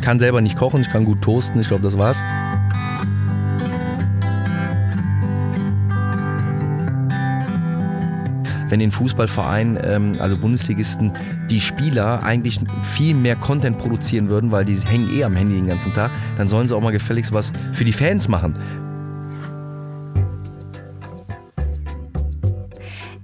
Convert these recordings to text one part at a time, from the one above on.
Ich kann selber nicht kochen, ich kann gut toasten, ich glaube, das war's. wenn in Fußballvereinen, ähm, also Bundesligisten, die Spieler eigentlich viel mehr Content produzieren würden, weil die hängen eh am Handy den ganzen Tag, dann sollen sie auch mal gefälligst was für die Fans machen.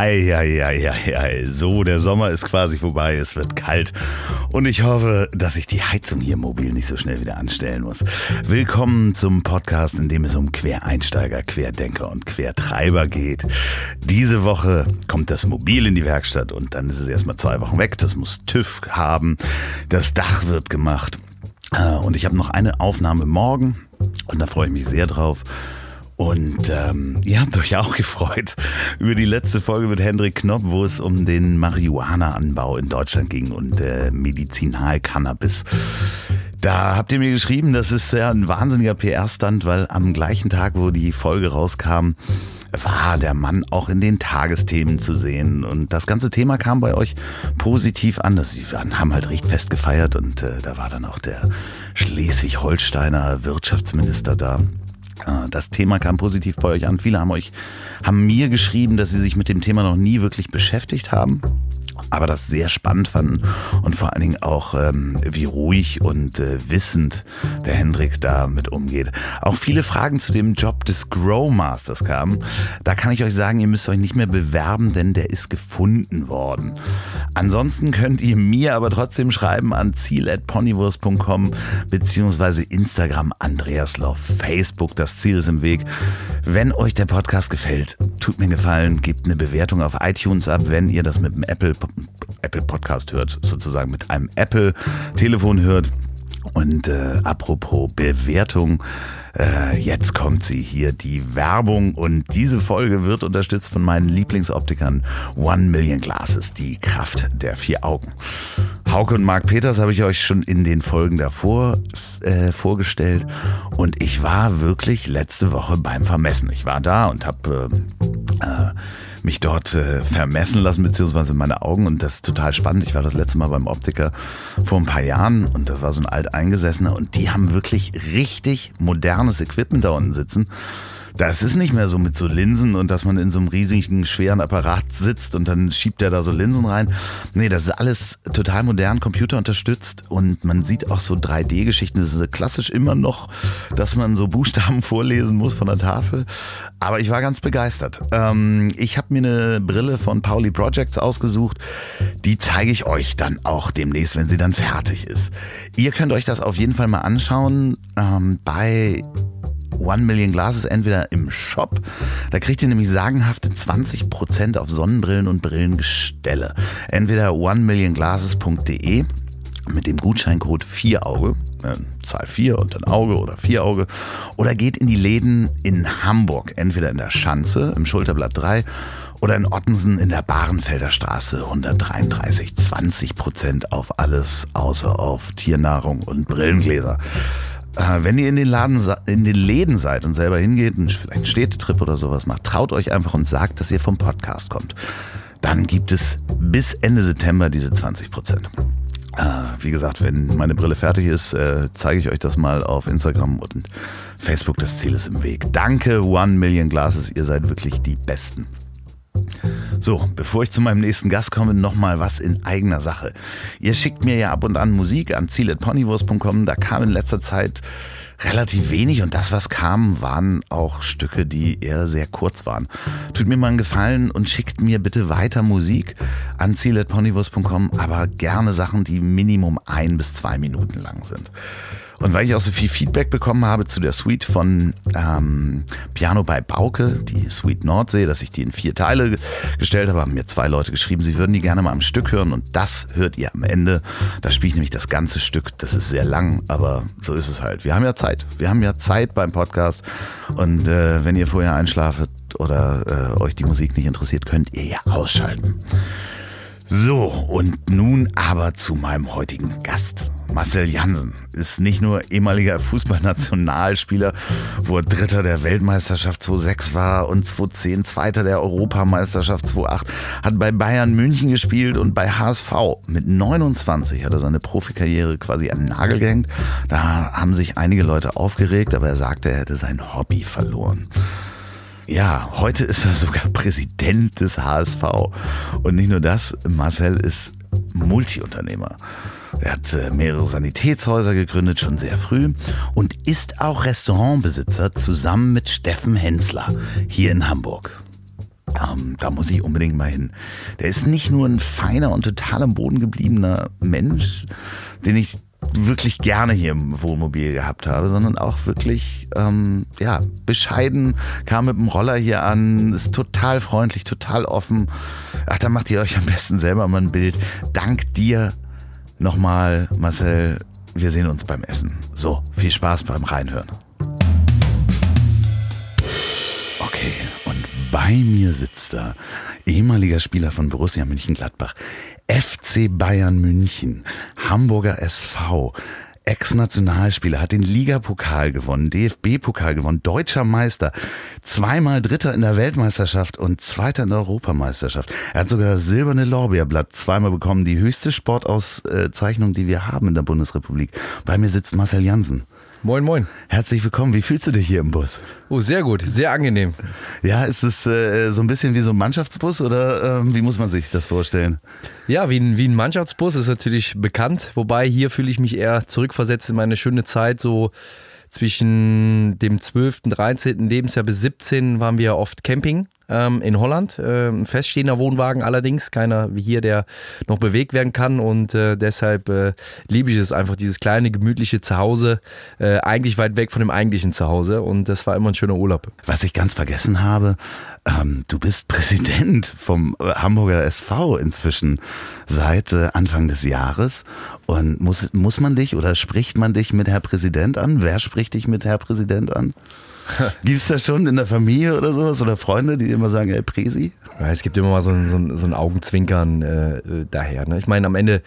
Hei, hei, hei, hei. So, der Sommer ist quasi vorbei, es wird kalt und ich hoffe, dass ich die Heizung hier mobil nicht so schnell wieder anstellen muss. Willkommen zum Podcast, in dem es um Quereinsteiger, Querdenker und Quertreiber geht. Diese Woche kommt das Mobil in die Werkstatt und dann ist es erstmal zwei Wochen weg. Das muss TÜV haben, das Dach wird gemacht äh, und ich habe noch eine Aufnahme morgen und da freue ich mich sehr drauf. Und ähm, ihr habt euch auch gefreut über die letzte Folge mit Hendrik Knopp, wo es um den Marihuana-Anbau in Deutschland ging und äh, Medizinalcannabis. Da habt ihr mir geschrieben, das ist ja ein wahnsinniger PR-Stand, weil am gleichen Tag, wo die Folge rauskam, war der Mann auch in den Tagesthemen zu sehen. Und das ganze Thema kam bei euch positiv an. Sie haben halt recht fest gefeiert und äh, da war dann auch der Schleswig-Holsteiner Wirtschaftsminister da. Äh, das Thema kam positiv bei euch an. Viele haben euch, haben mir geschrieben, dass sie sich mit dem Thema noch nie wirklich beschäftigt haben aber das sehr spannend fanden und vor allen Dingen auch, ähm, wie ruhig und äh, wissend der Hendrik damit umgeht. Auch viele Fragen zu dem Job des Grow Masters kamen. Da kann ich euch sagen, ihr müsst euch nicht mehr bewerben, denn der ist gefunden worden. Ansonsten könnt ihr mir aber trotzdem schreiben an ziel.ponywurst.com beziehungsweise Instagram Andreaslauf, Facebook, das Ziel ist im Weg. Wenn euch der Podcast gefällt, tut mir einen Gefallen, gebt eine Bewertung auf iTunes ab, wenn ihr das mit dem Apple Apple Podcast hört, sozusagen mit einem Apple Telefon hört. Und äh, apropos Bewertung, äh, jetzt kommt sie hier, die Werbung. Und diese Folge wird unterstützt von meinen Lieblingsoptikern One Million Glasses, die Kraft der vier Augen. Hauke und Marc Peters habe ich euch schon in den Folgen davor äh, vorgestellt. Und ich war wirklich letzte Woche beim Vermessen. Ich war da und habe... Äh, äh mich dort äh, vermessen lassen, beziehungsweise meine Augen. Und das ist total spannend. Ich war das letzte Mal beim Optiker vor ein paar Jahren und das war so ein alteingesessener und die haben wirklich richtig modernes Equipment da unten sitzen. Das ist nicht mehr so mit so Linsen und dass man in so einem riesigen, schweren Apparat sitzt und dann schiebt der da so Linsen rein. Nee, das ist alles total modern, computerunterstützt und man sieht auch so 3D-Geschichten. Das ist klassisch immer noch, dass man so Buchstaben vorlesen muss von der Tafel. Aber ich war ganz begeistert. Ähm, ich habe mir eine Brille von Pauli Projects ausgesucht. Die zeige ich euch dann auch demnächst, wenn sie dann fertig ist. Ihr könnt euch das auf jeden Fall mal anschauen ähm, bei One Million Glasses entweder im Shop, da kriegt ihr nämlich sagenhafte 20% auf Sonnenbrillen und Brillengestelle. Entweder onemillionglasses.de mit dem Gutscheincode 4auge, äh, Zahl 4 und dann Auge oder 4 Auge, oder geht in die Läden in Hamburg, entweder in der Schanze im Schulterblatt 3 oder in Ottensen in der Barenfelder Straße 133. 20% auf alles außer auf Tiernahrung und Brillengläser. Äh, wenn ihr in den, Laden, in den Läden seid und selber hingeht, vielleicht einen Städtetrip oder sowas macht, traut euch einfach und sagt, dass ihr vom Podcast kommt. Dann gibt es bis Ende September diese 20 Prozent. Äh, wie gesagt, wenn meine Brille fertig ist, äh, zeige ich euch das mal auf Instagram und Facebook. Das Ziel ist im Weg. Danke, One Million Glasses. Ihr seid wirklich die Besten. So, bevor ich zu meinem nächsten Gast komme, nochmal was in eigener Sache. Ihr schickt mir ja ab und an Musik an ziel.ponywurst.com. Da kam in letzter Zeit relativ wenig und das, was kam, waren auch Stücke, die eher sehr kurz waren. Tut mir mal einen Gefallen und schickt mir bitte weiter Musik an ziel.ponywurst.com, aber gerne Sachen, die Minimum ein bis zwei Minuten lang sind. Und weil ich auch so viel Feedback bekommen habe zu der Suite von ähm, Piano bei Bauke, die Suite Nordsee, dass ich die in vier Teile gestellt habe, haben mir zwei Leute geschrieben, sie würden die gerne mal am Stück hören und das hört ihr am Ende. Da spiele ich nämlich das ganze Stück. Das ist sehr lang, aber so ist es halt. Wir haben ja Zeit. Wir haben ja Zeit beim Podcast und äh, wenn ihr vorher einschlafet oder äh, euch die Musik nicht interessiert, könnt ihr ja ausschalten. So, und nun aber zu meinem heutigen Gast. Marcel Jansen ist nicht nur ehemaliger Fußballnationalspieler, wo er Dritter der Weltmeisterschaft 2006 war und 2010 Zweiter der Europameisterschaft 2008, hat bei Bayern München gespielt und bei HSV. Mit 29 hat er seine Profikarriere quasi an den Nagel gehängt. Da haben sich einige Leute aufgeregt, aber er sagte, er hätte sein Hobby verloren. Ja, heute ist er sogar Präsident des HSV. Und nicht nur das, Marcel ist Multiunternehmer. Er hat äh, mehrere Sanitätshäuser gegründet, schon sehr früh und ist auch Restaurantbesitzer zusammen mit Steffen Hensler hier in Hamburg. Ähm, da muss ich unbedingt mal hin. Der ist nicht nur ein feiner und total am Boden gebliebener Mensch, den ich wirklich gerne hier im Wohnmobil gehabt habe, sondern auch wirklich ähm, ja bescheiden, kam mit dem Roller hier an, ist total freundlich, total offen. Ach, da macht ihr euch am besten selber mal ein Bild. Dank dir nochmal, Marcel. Wir sehen uns beim Essen. So, viel Spaß beim Reinhören. Okay, und bei mir sitzt da ehemaliger Spieler von Borussia München-Gladbach, FC Bayern München, Hamburger SV, Ex-Nationalspieler, hat den Ligapokal gewonnen, DFB-Pokal gewonnen, deutscher Meister, zweimal Dritter in der Weltmeisterschaft und Zweiter in der Europameisterschaft. Er hat sogar das silberne Lorbeerblatt zweimal bekommen, die höchste Sportauszeichnung, die wir haben in der Bundesrepublik. Bei mir sitzt Marcel Jansen. Moin, moin. Herzlich willkommen. Wie fühlst du dich hier im Bus? Oh, sehr gut, sehr angenehm. Ja, ist es äh, so ein bisschen wie so ein Mannschaftsbus oder äh, wie muss man sich das vorstellen? Ja, wie ein, wie ein Mannschaftsbus ist natürlich bekannt. Wobei hier fühle ich mich eher zurückversetzt in meine schöne Zeit. So zwischen dem 12., 13. Lebensjahr bis 17 waren wir oft Camping ähm, in Holland. Äh, ein feststehender Wohnwagen allerdings, keiner wie hier, der noch bewegt werden kann. Und äh, deshalb äh, liebe ich es einfach, dieses kleine, gemütliche Zuhause, äh, eigentlich weit weg von dem eigentlichen Zuhause. Und das war immer ein schöner Urlaub. Was ich ganz vergessen habe, ähm, du bist Präsident vom äh, Hamburger SV inzwischen seit äh, Anfang des Jahres. Und muss, muss man dich oder spricht man dich mit Herr Präsident an? Wer spricht dich mit Herr Präsident an? Gibt es das schon in der Familie oder sowas oder Freunde, die immer sagen, ey, Presi? Ja, es gibt immer mal so ein, so ein, so ein Augenzwinkern äh, äh, daher. Ne? Ich meine, am Ende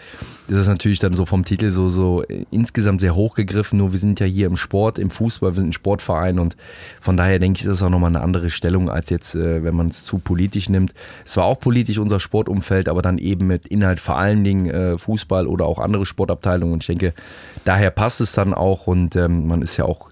ist es natürlich dann so vom Titel so, so insgesamt sehr hochgegriffen. Nur wir sind ja hier im Sport, im Fußball, wir sind ein Sportverein und von daher denke ich, ist es auch nochmal eine andere Stellung als jetzt, äh, wenn man es zu politisch nimmt. Es war auch politisch unser Sportumfeld, aber dann eben mit Inhalt vor allen Dingen äh, Fußball oder auch andere Sportabteilungen. Und ich denke, daher passt es dann auch und ähm, man ist ja auch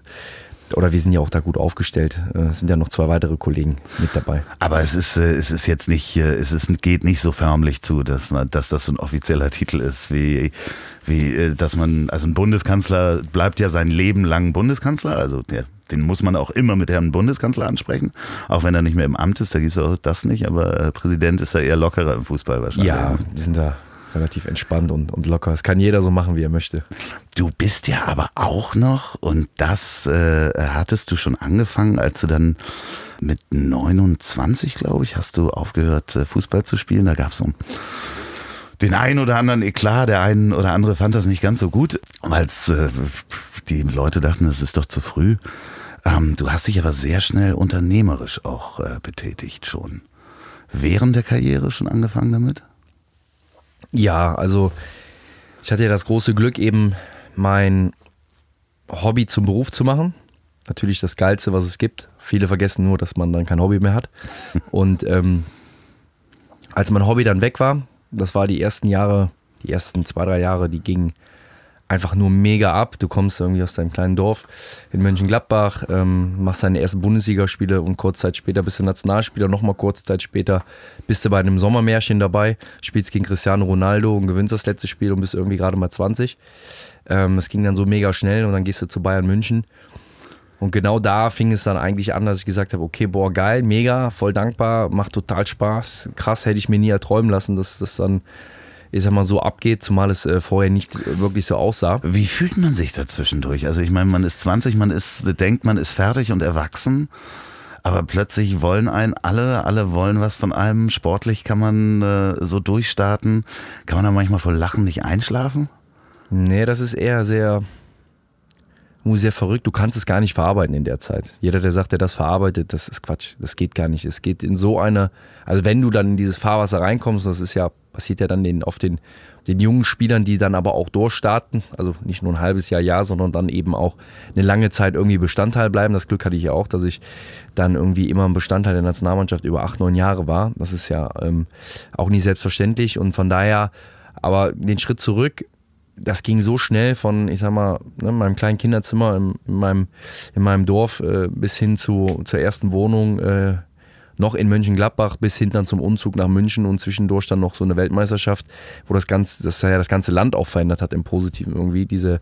oder wir sind ja auch da gut aufgestellt. Äh, es sind ja noch zwei weitere Kollegen mit dabei. Aber es ist, äh, es ist jetzt nicht, äh, es ist, geht nicht so förmlich zu, dass man, dass das so ein offizieller Titel ist, wie, wie, dass man, also ein Bundeskanzler bleibt ja sein Leben lang Bundeskanzler, also der, den muss man auch immer mit Herrn Bundeskanzler ansprechen, auch wenn er nicht mehr im Amt ist, da gibt es auch das nicht, aber Präsident ist da eher lockerer im Fußball wahrscheinlich. Ja, die sind da relativ entspannt und, und locker. Das kann jeder so machen, wie er möchte. Du bist ja aber auch noch, und das äh, hattest du schon angefangen, als du dann mit 29, glaube ich, hast du aufgehört, äh, Fußball zu spielen. Da gab es so den einen oder anderen Eklat, der einen oder andere fand das nicht ganz so gut, weil äh, die Leute dachten, es ist doch zu früh. Ähm, du hast dich aber sehr schnell unternehmerisch auch äh, betätigt schon. Während der Karriere schon angefangen damit? Ja, also ich hatte ja das große Glück, eben mein Hobby zum Beruf zu machen. Natürlich das Geilste, was es gibt. Viele vergessen nur, dass man dann kein Hobby mehr hat. Und ähm, als mein Hobby dann weg war, das war die ersten Jahre, die ersten zwei, drei Jahre, die gingen einfach nur mega ab. Du kommst irgendwie aus deinem kleinen Dorf in Mönchengladbach, ähm, machst deine ersten Bundesligaspiele und kurz Zeit später bist du Nationalspieler, nochmal kurz Zeit später bist du bei einem Sommermärchen dabei, spielst gegen Cristiano Ronaldo und gewinnst das letzte Spiel und bist irgendwie gerade mal 20. Ähm, es ging dann so mega schnell und dann gehst du zu Bayern München. Und genau da fing es dann eigentlich an, dass ich gesagt habe, okay, boah, geil, mega, voll dankbar, macht total Spaß. Krass, hätte ich mir nie erträumen lassen, dass das dann ich sag mal, so abgeht, zumal es äh, vorher nicht wirklich so aussah. Wie fühlt man sich da zwischendurch? Also ich meine, man ist 20, man ist, denkt, man ist fertig und erwachsen. Aber plötzlich wollen einen alle, alle wollen was von einem. Sportlich kann man äh, so durchstarten. Kann man da manchmal vor Lachen nicht einschlafen? Nee, das ist eher sehr, sehr verrückt. Du kannst es gar nicht verarbeiten in der Zeit. Jeder, der sagt, der das verarbeitet, das ist Quatsch. Das geht gar nicht. Es geht in so eine, also wenn du dann in dieses Fahrwasser reinkommst, das ist ja, passiert ja dann den, auf den den jungen Spielern, die dann aber auch durchstarten, also nicht nur ein halbes Jahr, Jahr, sondern dann eben auch eine lange Zeit irgendwie Bestandteil bleiben. Das Glück hatte ich ja auch, dass ich dann irgendwie immer ein Bestandteil der Nationalmannschaft über acht, neun Jahre war. Das ist ja ähm, auch nicht selbstverständlich und von daher, aber den Schritt zurück, das ging so schnell von, ich sag mal, ne, meinem kleinen Kinderzimmer in, in, meinem, in meinem Dorf äh, bis hin zu, zur ersten Wohnung. Äh, noch in Mönchengladbach bis hin dann zum Umzug nach München und zwischendurch dann noch so eine Weltmeisterschaft, wo das ganze, das ja das ganze Land auch verändert hat im Positiven irgendwie, diese,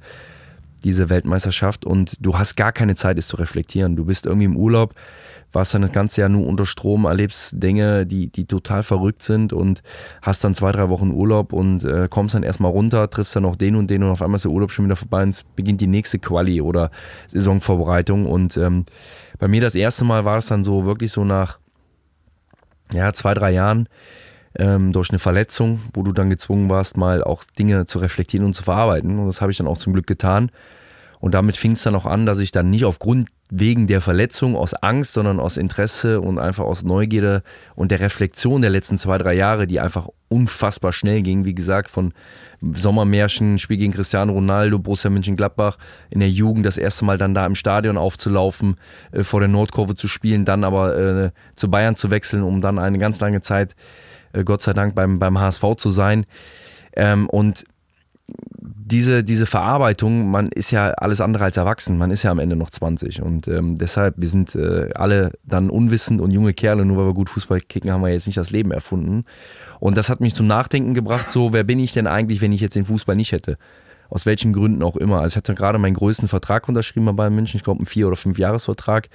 diese Weltmeisterschaft. Und du hast gar keine Zeit, es zu reflektieren. Du bist irgendwie im Urlaub, warst dann das ganze Jahr nur unter Strom, erlebst Dinge, die, die total verrückt sind und hast dann zwei, drei Wochen Urlaub und äh, kommst dann erstmal runter, triffst dann noch den und den und auf einmal ist der Urlaub schon wieder vorbei und es beginnt die nächste Quali oder Saisonvorbereitung. Und ähm, bei mir das erste Mal war es dann so wirklich so nach ja, zwei, drei Jahren ähm, durch eine Verletzung, wo du dann gezwungen warst, mal auch Dinge zu reflektieren und zu verarbeiten. Und das habe ich dann auch zum Glück getan. Und damit fing es dann auch an, dass ich dann nicht aufgrund wegen der Verletzung aus Angst, sondern aus Interesse und einfach aus Neugierde und der Reflexion der letzten zwei, drei Jahre, die einfach unfassbar schnell ging. Wie gesagt, von Sommermärchen, Spiel gegen Cristiano Ronaldo, Borussia Mönchengladbach, in der Jugend das erste Mal dann da im Stadion aufzulaufen, äh, vor der Nordkurve zu spielen, dann aber äh, zu Bayern zu wechseln, um dann eine ganz lange Zeit, äh, Gott sei Dank, beim, beim HSV zu sein. Ähm, und diese, diese Verarbeitung, man ist ja alles andere als erwachsen, man ist ja am Ende noch 20 und ähm, deshalb, wir sind äh, alle dann unwissend und junge Kerle, nur weil wir gut Fußball kicken, haben wir jetzt nicht das Leben erfunden. Und das hat mich zum Nachdenken gebracht, so, wer bin ich denn eigentlich, wenn ich jetzt den Fußball nicht hätte? Aus welchen Gründen auch immer. Also ich hatte gerade meinen größten Vertrag unterschrieben bei Bayern München, ich glaube einen Vier- oder Fünf-Jahres-Vertrag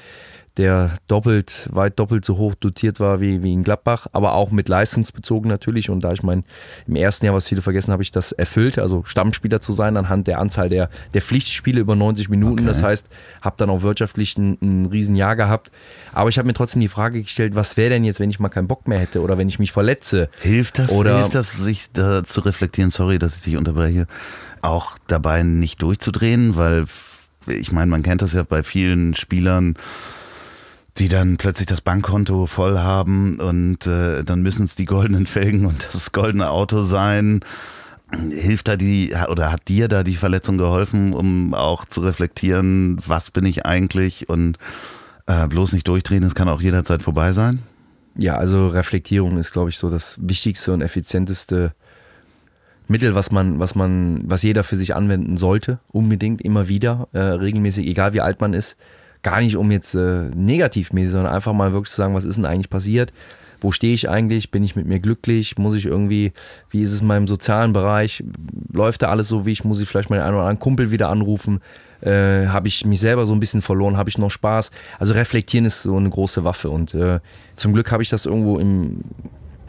der doppelt, weit doppelt so hoch dotiert war wie, wie in Gladbach, aber auch mit leistungsbezogen natürlich. Und da ich mein, im ersten Jahr, was viele vergessen, habe ich das erfüllt, also Stammspieler zu sein anhand der Anzahl der, der Pflichtspiele über 90 Minuten. Okay. Das heißt, habe dann auch wirtschaftlich ein, ein Riesenjahr gehabt. Aber ich habe mir trotzdem die Frage gestellt, was wäre denn jetzt, wenn ich mal keinen Bock mehr hätte oder wenn ich mich verletze? Hilft das, oder hilft das sich da zu reflektieren? Sorry, dass ich dich unterbreche. Auch dabei nicht durchzudrehen, weil ich meine, man kennt das ja bei vielen Spielern, die dann plötzlich das Bankkonto voll haben und äh, dann müssen es die goldenen Felgen und das goldene Auto sein. Hilft da die oder hat dir da die Verletzung geholfen, um auch zu reflektieren, was bin ich eigentlich und äh, bloß nicht durchdrehen, es kann auch jederzeit vorbei sein? Ja, also Reflektierung ist, glaube ich, so das wichtigste und effizienteste Mittel, was man, was man, was jeder für sich anwenden sollte, unbedingt, immer wieder, äh, regelmäßig, egal wie alt man ist gar nicht um jetzt äh, negativmäßig, sondern einfach mal wirklich zu sagen, was ist denn eigentlich passiert? Wo stehe ich eigentlich? Bin ich mit mir glücklich? Muss ich irgendwie, wie ist es in meinem sozialen Bereich? Läuft da alles so, wie ich? Muss ich vielleicht meinen einen oder anderen Kumpel wieder anrufen? Äh, Habe ich mich selber so ein bisschen verloren? Habe ich noch Spaß? Also reflektieren ist so eine große Waffe und äh, zum Glück habe ich das irgendwo im,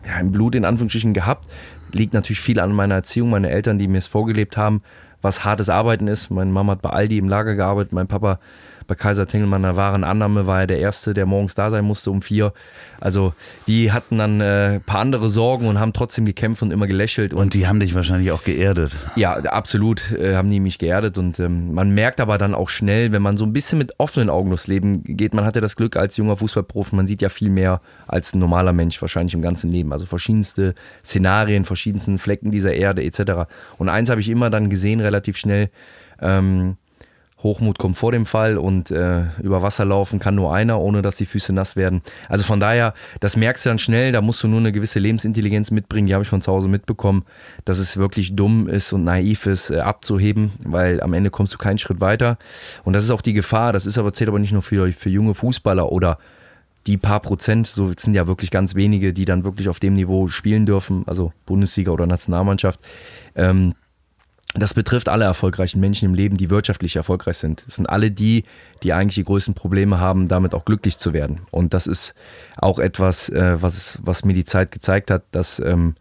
ja, im Blut in Anführungsstrichen gehabt. Liegt natürlich viel an meiner Erziehung, meine Eltern, die mir es vorgelebt haben, was hartes Arbeiten ist. Meine Mama hat bei Aldi im Lager gearbeitet, mein Papa bei Kaiser Tengelmann wahren Annahme war er der Erste, der morgens da sein musste um vier. Also die hatten dann äh, ein paar andere Sorgen und haben trotzdem gekämpft und immer gelächelt. Und, und die haben dich wahrscheinlich auch geerdet. Ja, absolut äh, haben die mich geerdet. Und ähm, man merkt aber dann auch schnell, wenn man so ein bisschen mit offenen Augen durchs Leben geht, man hat ja das Glück als junger Fußballprofi, man sieht ja viel mehr als ein normaler Mensch wahrscheinlich im ganzen Leben. Also verschiedenste Szenarien, verschiedensten Flecken dieser Erde etc. Und eins habe ich immer dann gesehen, relativ schnell. Ähm, Hochmut kommt vor dem Fall und äh, über Wasser laufen kann nur einer, ohne dass die Füße nass werden. Also von daher, das merkst du dann schnell, da musst du nur eine gewisse Lebensintelligenz mitbringen, die habe ich von zu Hause mitbekommen, dass es wirklich dumm ist und naiv ist, äh, abzuheben, weil am Ende kommst du keinen Schritt weiter. Und das ist auch die Gefahr, das ist aber, zählt aber nicht nur für, für junge Fußballer oder die paar Prozent, so sind ja wirklich ganz wenige, die dann wirklich auf dem Niveau spielen dürfen, also Bundesliga oder Nationalmannschaft. Ähm, das betrifft alle erfolgreichen Menschen im Leben, die wirtschaftlich erfolgreich sind. Das sind alle die, die eigentlich die größten Probleme haben, damit auch glücklich zu werden. Und das ist auch etwas, äh, was, was mir die Zeit gezeigt hat, dass ähm,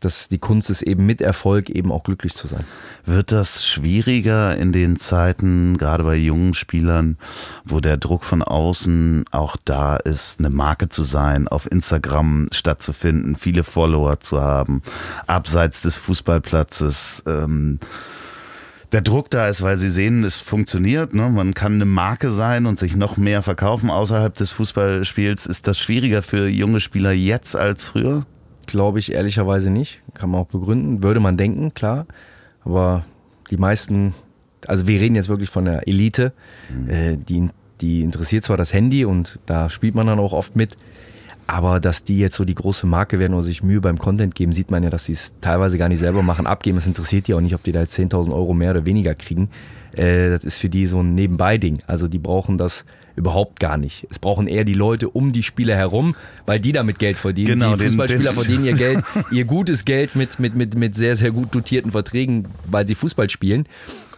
dass die Kunst ist eben mit Erfolg eben auch glücklich zu sein. Wird das schwieriger in den Zeiten, gerade bei jungen Spielern, wo der Druck von außen auch da ist, eine Marke zu sein, auf Instagram stattzufinden, viele Follower zu haben, abseits des Fußballplatzes? Ähm, der Druck da ist, weil sie sehen, es funktioniert. Ne? Man kann eine Marke sein und sich noch mehr verkaufen außerhalb des Fußballspiels. Ist das schwieriger für junge Spieler jetzt als früher? Glaube ich ehrlicherweise nicht. Kann man auch begründen. Würde man denken, klar. Aber die meisten, also wir reden jetzt wirklich von der Elite, mhm. äh, die, die interessiert zwar das Handy und da spielt man dann auch oft mit. Aber dass die jetzt so die große Marke werden oder sich Mühe beim Content geben, sieht man ja, dass sie es teilweise gar nicht selber machen, abgeben. Es interessiert die auch nicht, ob die da jetzt 10.000 Euro mehr oder weniger kriegen. Äh, das ist für die so ein Nebenbei-Ding. Also die brauchen das überhaupt gar nicht. Es brauchen eher die Leute um die Spieler herum, weil die damit Geld verdienen. Genau, die Fußballspieler den, den verdienen ihr Geld, ihr gutes Geld mit, mit, mit, mit sehr, sehr gut dotierten Verträgen, weil sie Fußball spielen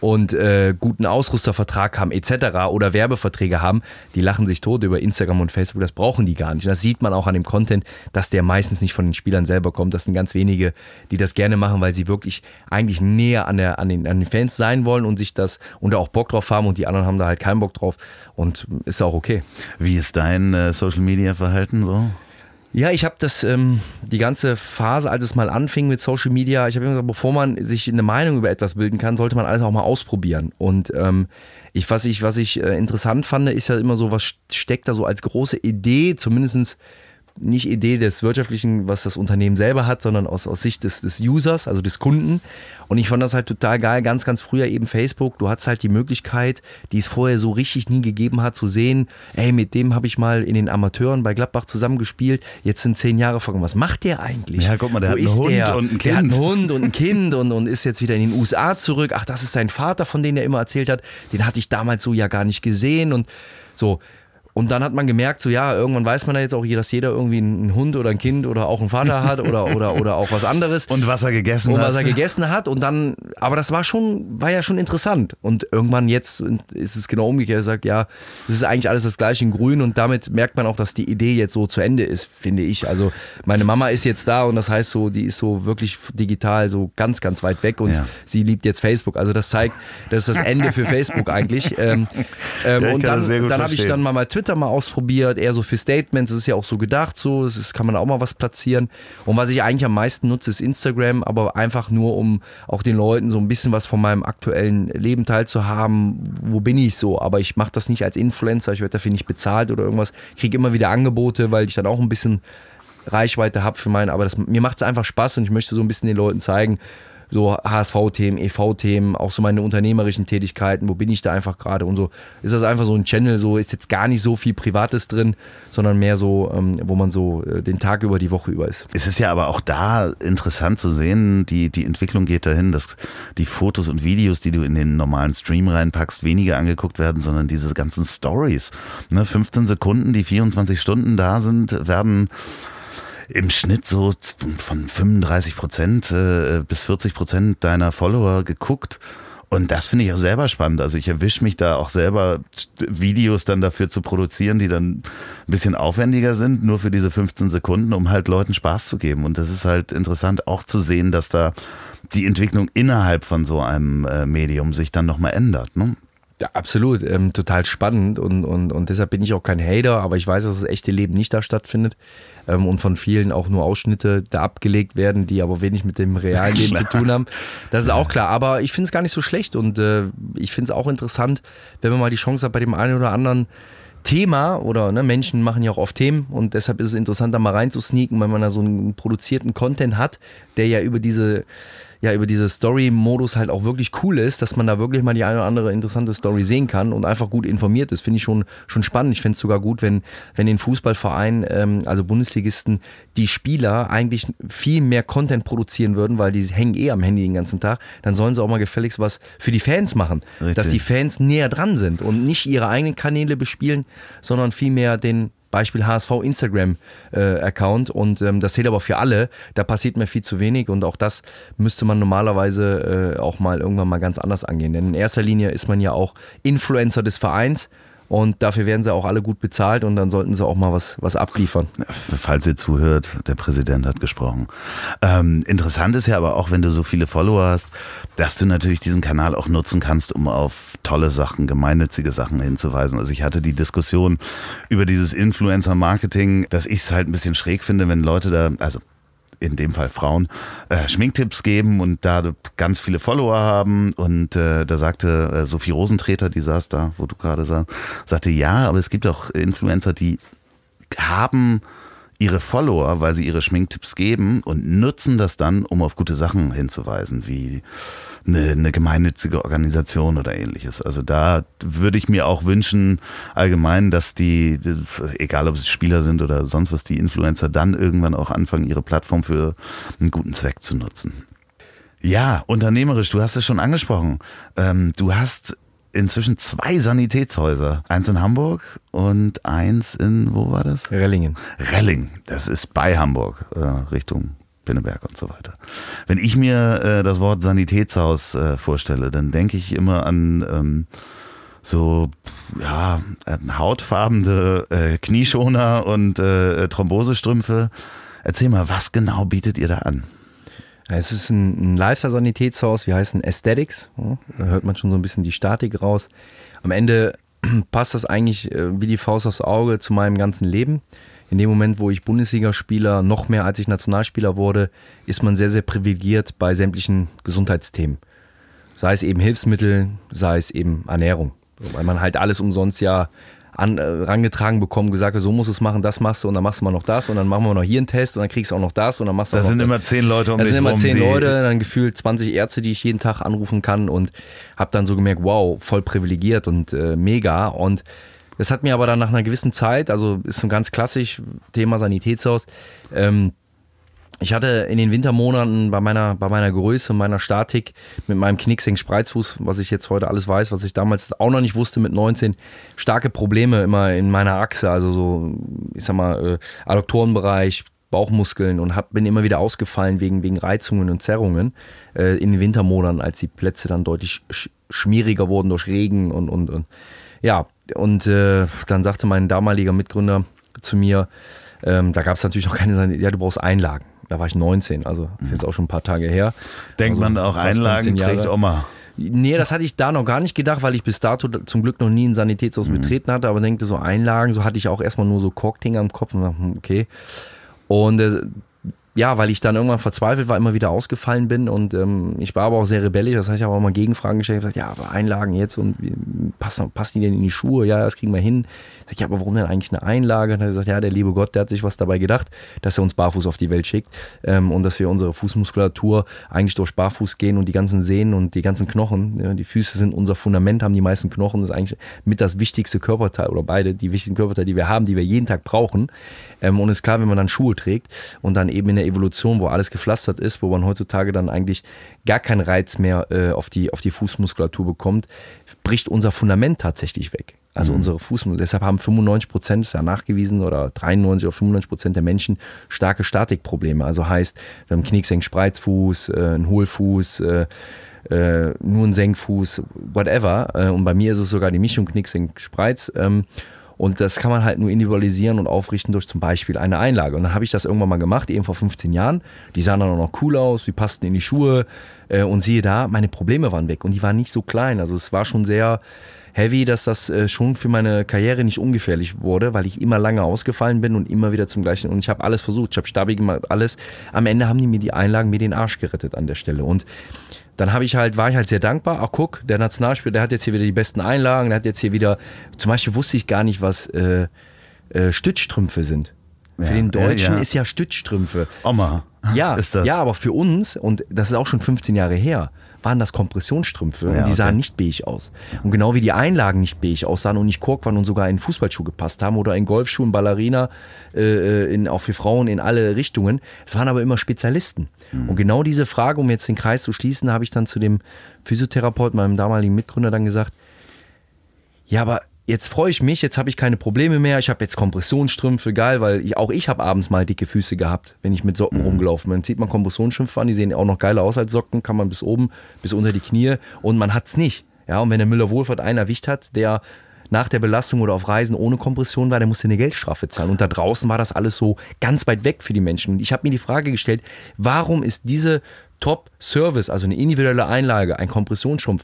und äh, guten Ausrüstervertrag haben etc. oder Werbeverträge haben, die lachen sich tot über Instagram und Facebook. Das brauchen die gar nicht. Und das sieht man auch an dem Content, dass der meistens nicht von den Spielern selber kommt. Das sind ganz wenige, die das gerne machen, weil sie wirklich eigentlich näher an, der, an, den, an den Fans sein wollen und sich das und da auch Bock drauf haben und die anderen haben da halt keinen Bock drauf und ist auch okay. Wie ist dein äh, Social Media Verhalten so? Ja, ich habe das ähm, die ganze Phase, als es mal anfing mit Social Media, ich habe immer gesagt, bevor man sich eine Meinung über etwas bilden kann, sollte man alles auch mal ausprobieren. Und ähm, ich, was ich, was ich äh, interessant fand, ist ja immer so, was steckt da so als große Idee, zumindestens nicht Idee des Wirtschaftlichen, was das Unternehmen selber hat, sondern aus, aus Sicht des, des Users, also des Kunden. Und ich fand das halt total geil, ganz, ganz früher eben Facebook. Du hattest halt die Möglichkeit, die es vorher so richtig nie gegeben hat, zu sehen, ey, mit dem habe ich mal in den Amateuren bei Gladbach zusammengespielt, jetzt sind zehn Jahre vergangen. Was macht der eigentlich? Ja, guck mal, der Wo hat einen Hund der? und ein Kind. Der hat einen Hund und ein Kind und, und ist jetzt wieder in den USA zurück. Ach, das ist sein Vater, von dem er immer erzählt hat. Den hatte ich damals so ja gar nicht gesehen und so. Und dann hat man gemerkt, so ja, irgendwann weiß man ja jetzt auch, dass jeder irgendwie einen Hund oder ein Kind oder auch einen Vater hat oder, oder, oder auch was anderes. Und was er gegessen und hat. was er gegessen hat. Und dann, aber das war schon, war ja schon interessant. Und irgendwann jetzt ist es genau umgekehrt. Er sagt, ja, das ist eigentlich alles das gleiche in grün und damit merkt man auch, dass die Idee jetzt so zu Ende ist, finde ich. Also meine Mama ist jetzt da und das heißt so, die ist so wirklich digital so ganz, ganz weit weg und ja. sie liebt jetzt Facebook. Also das zeigt, das ist das Ende für Facebook eigentlich. Ähm, ähm, ja, und dann, dann habe ich dann mal mal Twitter Twitter mal ausprobiert, eher so für Statements. Es ist ja auch so gedacht, so es kann man auch mal was platzieren. Und was ich eigentlich am meisten nutze, ist Instagram, aber einfach nur, um auch den Leuten so ein bisschen was von meinem aktuellen Leben teilzuhaben. Wo bin ich so? Aber ich mache das nicht als Influencer, ich werde dafür nicht bezahlt oder irgendwas. Kriege immer wieder Angebote, weil ich dann auch ein bisschen Reichweite habe für meinen, aber das, mir macht es einfach Spaß und ich möchte so ein bisschen den Leuten zeigen, so HSV-Themen, EV-Themen, auch so meine unternehmerischen Tätigkeiten, wo bin ich da einfach gerade und so. Ist das einfach so ein Channel, so ist jetzt gar nicht so viel Privates drin, sondern mehr so, ähm, wo man so äh, den Tag über die Woche über ist. Es ist ja aber auch da interessant zu sehen, die, die Entwicklung geht dahin, dass die Fotos und Videos, die du in den normalen Stream reinpackst, weniger angeguckt werden, sondern diese ganzen Stories. Ne, 15 Sekunden, die 24 Stunden da sind, werden im Schnitt so von 35 Prozent äh, bis 40 Prozent deiner Follower geguckt. Und das finde ich auch selber spannend. Also ich erwische mich da auch selber, Videos dann dafür zu produzieren, die dann ein bisschen aufwendiger sind, nur für diese 15 Sekunden, um halt Leuten Spaß zu geben. Und das ist halt interessant auch zu sehen, dass da die Entwicklung innerhalb von so einem äh, Medium sich dann nochmal ändert. Ne? Ja, absolut. Ähm, total spannend und, und, und deshalb bin ich auch kein Hater, aber ich weiß, dass das echte Leben nicht da stattfindet ähm, und von vielen auch nur Ausschnitte da abgelegt werden, die aber wenig mit dem realen Leben zu tun haben. Das ist auch klar, aber ich finde es gar nicht so schlecht und äh, ich finde es auch interessant, wenn man mal die Chance hat, bei dem einen oder anderen Thema oder ne, Menschen machen ja auch oft Themen und deshalb ist es interessant, da mal reinzusneaken, wenn man da so einen produzierten Content hat, der ja über diese ja über diese Story-Modus halt auch wirklich cool ist, dass man da wirklich mal die eine oder andere interessante Story sehen kann und einfach gut informiert ist. Finde ich schon, schon spannend. Ich fände es sogar gut, wenn, wenn den Fußballverein, ähm, also Bundesligisten, die Spieler eigentlich viel mehr Content produzieren würden, weil die hängen eh am Handy den ganzen Tag. Dann sollen sie auch mal gefälligst was für die Fans machen. Richtig. Dass die Fans näher dran sind und nicht ihre eigenen Kanäle bespielen, sondern vielmehr den Beispiel HSV Instagram-Account äh, und ähm, das zählt aber für alle. Da passiert mir viel zu wenig und auch das müsste man normalerweise äh, auch mal irgendwann mal ganz anders angehen. Denn in erster Linie ist man ja auch Influencer des Vereins Und dafür werden sie auch alle gut bezahlt und dann sollten sie auch mal was, was abliefern. Falls ihr zuhört, der Präsident hat gesprochen. Ähm, interessant ist ja aber auch, wenn du so viele Follower hast, dass du natürlich diesen Kanal auch nutzen kannst, um auf tolle Sachen, gemeinnützige Sachen hinzuweisen. Also ich hatte die Diskussion über dieses Influencer-Marketing, dass ich es halt ein bisschen schräg finde, wenn Leute da, also in dem Fall Frauen, äh, Schminktipps geben und da ganz viele Follower haben. Und äh, da sagte äh, Sophie Rosentreter, die saß da, wo du gerade saß, sagte, ja, aber es gibt auch Influencer, die haben ihre Follower, weil sie ihre Schminktipps geben und nutzen das dann, um auf gute Sachen hinzuweisen, wie eine, eine gemeinnützige Organisation oder ähnliches. Also da würde ich mir auch wünschen, allgemein, dass die, egal ob es Spieler sind oder sonst was, die Influencer dann irgendwann auch anfangen, ihre Plattform für einen guten Zweck zu nutzen. Ja, unternehmerisch, du hast es schon angesprochen. Ähm, du hast inzwischen zwei Sanitätshäuser. Eins in Hamburg und eins in, wo war das? Rellingen. Relling, das ist bei Hamburg, äh, Richtung Pinneberg und so weiter. Wenn ich mir äh, das Wort Sanitätshaus äh, vorstelle, dann denke ich immer an ähm, so ja, äh, hautfarbene äh, Knieschoner und äh, Thrombosestrümpfe. Erzähl mal, was genau bietet ihr da an? Es ist ein, ein Lifestyle-Sanitätshaus, wir heißen Aesthetics. Da hört man schon so ein bisschen die Statik raus. Am Ende passt das eigentlich äh, wie die Faust aufs Auge zu meinem ganzen Leben in dem Moment, wo ich Bundesligaspieler, noch mehr als ich Nationalspieler wurde, ist man sehr, sehr privilegiert bei sämtlichen Gesundheitsthemen. Sei es eben Hilfsmittel, sei es eben Ernährung. Weil man halt alles umsonst ja an, äh, rangetragen bekommen, gesagt, so muss es machen, das machst du und dann machst du mal noch das und dann machen wir noch hier einen Test und dann kriegst du auch noch das und dann machst du Da sind noch immer zehn Leute um da sind immer zehn Leute, dann gefühlt 20 Ärzte, die ich jeden Tag anrufen kann und habe dann so gemerkt, wow, voll privilegiert und äh, mega. Und das hat mir aber dann nach einer gewissen Zeit, also ist so ganz klassisch Thema Sanitätshaus, ähm, ich hatte in den Wintermonaten bei meiner, bei meiner Größe und meiner Statik mit meinem Knickseng Spreizfuß, was ich jetzt heute alles weiß, was ich damals auch noch nicht wusste mit 19, starke Probleme immer in meiner Achse, also so, ich sag mal, äh, Adduktorenbereich, Bauchmuskeln und hab, bin immer wieder ausgefallen wegen, wegen Reizungen und Zerrungen äh, in den Wintermonaten, als die Plätze dann deutlich sch schmieriger wurden durch Regen und, und, und ja, und äh, dann sagte mein damaliger Mitgründer zu mir, ähm, da gab es natürlich noch keine, ja, du brauchst Einlagen. Da war ich 19, also ist jetzt auch schon ein paar Tage her. Denkt Also man auch, Einlagen 15 Jahre. trägt Oma. Nee, das hatte ich da noch gar nicht gedacht, weil ich bis dato zum Glück noch nie ein Sanitätshaus betreten hatte, aber denkte so Einlagen, so hatte ich auch erstmal nur so Korkdinger im Kopf und dachte, hm, okay. Und äh, ja, weil ich dann irgendwann verzweifelt war, immer wieder ausgefallen bin und ähm, ich war aber auch sehr rebellisch, das heißt, ich habe auch mal Gegenfragen gestellt, ich gesagt, ja, aber Einlagen jetzt und passen, passen die denn in die Schuhe? Ja, das kriegen wir hin. Ich sag, ja, aber warum denn eigentlich eine Einlage? Und dann hat er gesagt, ja, der liebe Gott, der hat sich was dabei gedacht, dass er uns barfuß auf die Welt schickt ähm, und dass wir unsere Fußmuskulatur eigentlich durch Barfuß gehen und die ganzen Sehnen und die ganzen Knochen, ja, die Füße sind unser Fundament, haben die meisten Knochen, das ist eigentlich mit das wichtigste Körperteil oder beide die wichtigen Körperteile, die wir haben, die wir jeden Tag brauchen. Ähm, und ist klar, wenn man dann Schuhe trägt und dann eben in der Evolution, wo alles gepflastert ist, wo man heutzutage dann eigentlich gar keinen Reiz mehr äh, auf, die, auf die Fußmuskulatur bekommt, bricht unser Fundament tatsächlich weg. Also unsere Fußmuskulatur. Deshalb haben 95 Prozent, ist ja nachgewiesen, oder 93 oder 95 Prozent der Menschen starke Statikprobleme. Also heißt, wir haben Knicksenk, Spreizfuß, äh, einen Hohlfuß, äh, äh, nur ein Senkfuß, whatever. Äh, und bei mir ist es sogar die Mischung Knicksenk, Spreiz. Ähm, und das kann man halt nur individualisieren und aufrichten durch zum Beispiel eine Einlage. Und dann habe ich das irgendwann mal gemacht, eben vor 15 Jahren. Die sahen dann auch noch cool aus, die passten in die Schuhe. Äh, und siehe da, meine Probleme waren weg. Und die waren nicht so klein. Also es war schon sehr heavy, dass das äh, schon für meine Karriere nicht ungefährlich wurde, weil ich immer lange ausgefallen bin und immer wieder zum gleichen. Und ich habe alles versucht, ich habe stabil gemacht, alles. Am Ende haben die mir die Einlagen mir den Arsch gerettet an der Stelle. Und dann habe ich halt, war ich halt sehr dankbar. Ach guck, der Nationalspieler, der hat jetzt hier wieder die besten Einlagen, der hat jetzt hier wieder, zum Beispiel wusste ich gar nicht, was äh, äh, Stützstrümpfe sind. Für Ja, den Deutschen ja, ja. ist ja Stützstrümpfe. Oma. Ja, ist das. ja, aber für uns, und das ist auch schon 15 Jahre her, waren das Kompressionsstrümpfe Ja, und die sahen okay. nicht beige aus. Und genau wie die Einlagen nicht beige aussahen und nicht Kork waren und sogar in Fußballschuh gepasst haben oder in Golfschuhen, Ballerina, äh, in, auch für Frauen in alle Richtungen. Es waren aber immer Spezialisten. Mhm. Und genau diese Frage, um jetzt den Kreis zu schließen, habe ich dann zu dem Physiotherapeut, meinem damaligen Mitgründer, dann gesagt, ja, aber jetzt freue ich mich, jetzt habe ich keine Probleme mehr, ich habe jetzt Kompressionsstrümpfe, geil, weil ich, auch ich habe abends mal dicke Füße gehabt, wenn ich mit Socken rumgelaufen bin. Dann zieht man Kompressionsstrümpfe an, die sehen auch noch geiler aus als Socken, kann man bis oben, bis unter die Knie und man hat's nicht. Ja, und wenn der Müller-Wohlfahrt einen erwischt hat, der nach der Belastung oder auf Reisen ohne Kompression war, der musste eine Geldstrafe zahlen. Und da draußen war das alles so ganz weit weg für die Menschen. Und ich habe mir die Frage gestellt, warum ist diese Top-Service, also eine individuelle Einlage, ein Kompressionsschrumpf,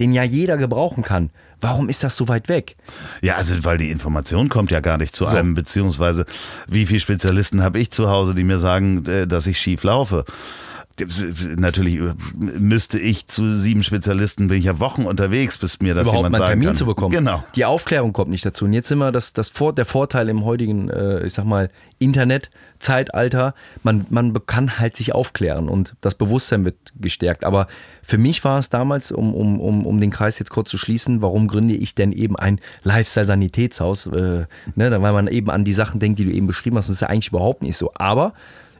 den ja jeder gebrauchen kann, Warum ist das so weit weg? Ja, also weil die Information kommt ja gar nicht zu so. einem, beziehungsweise wie viele Spezialisten habe ich zu Hause, die mir sagen, äh, dass ich schief laufe natürlich müsste ich zu sieben Spezialisten bin ich ja Wochen unterwegs, bis mir das Überhaupt jemand mal einen sagen Termin kann. zu bekommen. Genau. Die Aufklärung kommt nicht dazu. Und jetzt sind wir das, das Vor, der Vorteil im heutigen, äh, ich sag mal, Internetzeitalter. Man, man kann halt sich aufklären und das Bewusstsein wird gestärkt. Aber für mich war es damals, um, um, um, um den Kreis jetzt kurz zu schließen, warum gründe ich denn eben ein Lifestyle-Sanitätshaus? Äh, ne, weil man eben an die Sachen denkt, die du eben beschrieben hast. Das ist ja eigentlich überhaupt nicht so. Aber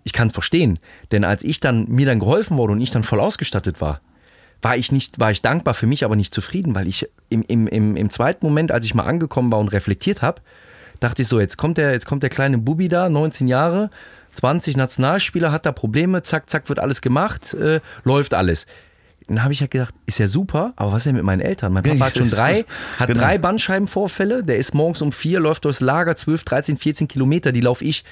ich kann es verstehen. Denn als ich dann, mir dann geholfen wurde und ich dann voll ausgestattet war, war ich nicht, war ich dankbar für mich, aber nicht zufrieden, weil ich im, im, im, im zweiten Moment, als ich mal angekommen war und reflektiert habe, dachte ich so, jetzt kommt der, jetzt kommt der kleine Bubi da, 19 Jahre, 20 Nationalspieler, hat da Probleme, zack, zack, wird alles gemacht, äh, läuft alles. Dann habe ich ja gedacht, ist ja super, aber was ist denn mit meinen Eltern? Mein Papa hat schon drei, hat Genau. drei Bandscheibenvorfälle, der ist morgens um vier, läuft durchs Lager, 12, 13, 14 Kilometer, die laufe ich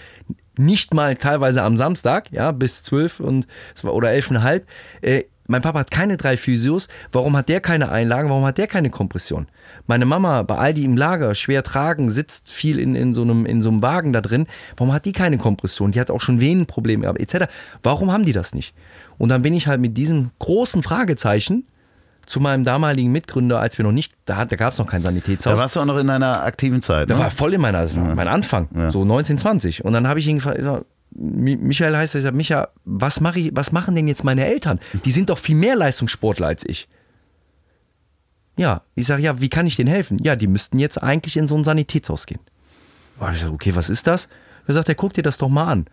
nicht mal teilweise am Samstag, ja, bis zwölf und oder elfeinhalb. Äh, mein Papa hat keine drei Physios. Warum hat der keine Einlagen? Warum hat der keine Kompression? Meine Mama bei Aldi im Lager schwer tragen, sitzt viel in, in, so einem, in so einem Wagen da drin. Warum hat die keine Kompression? Die hat auch schon Venenprobleme etc. Warum haben die das nicht? Und dann bin ich halt mit diesem großen Fragezeichen zu meinem damaligen Mitgründer, als wir noch nicht, da, da gab es noch kein Sanitätshaus. Da warst du auch noch in einer aktiven Zeit. Da Ne? war voll in meiner, war mein Anfang, so 1920. Und dann habe ich ihn gefragt, ja, Michael heißt er, ich sag, Micha, was, mach ich, was machen denn jetzt meine Eltern? Die sind doch viel mehr Leistungssportler als ich. Ja, ich sage, ja, wie kann ich denen helfen? Ja, die müssten jetzt eigentlich in so ein Sanitätshaus gehen. Ich sage, okay, was ist das? Er sagt, er guck dir das doch mal an.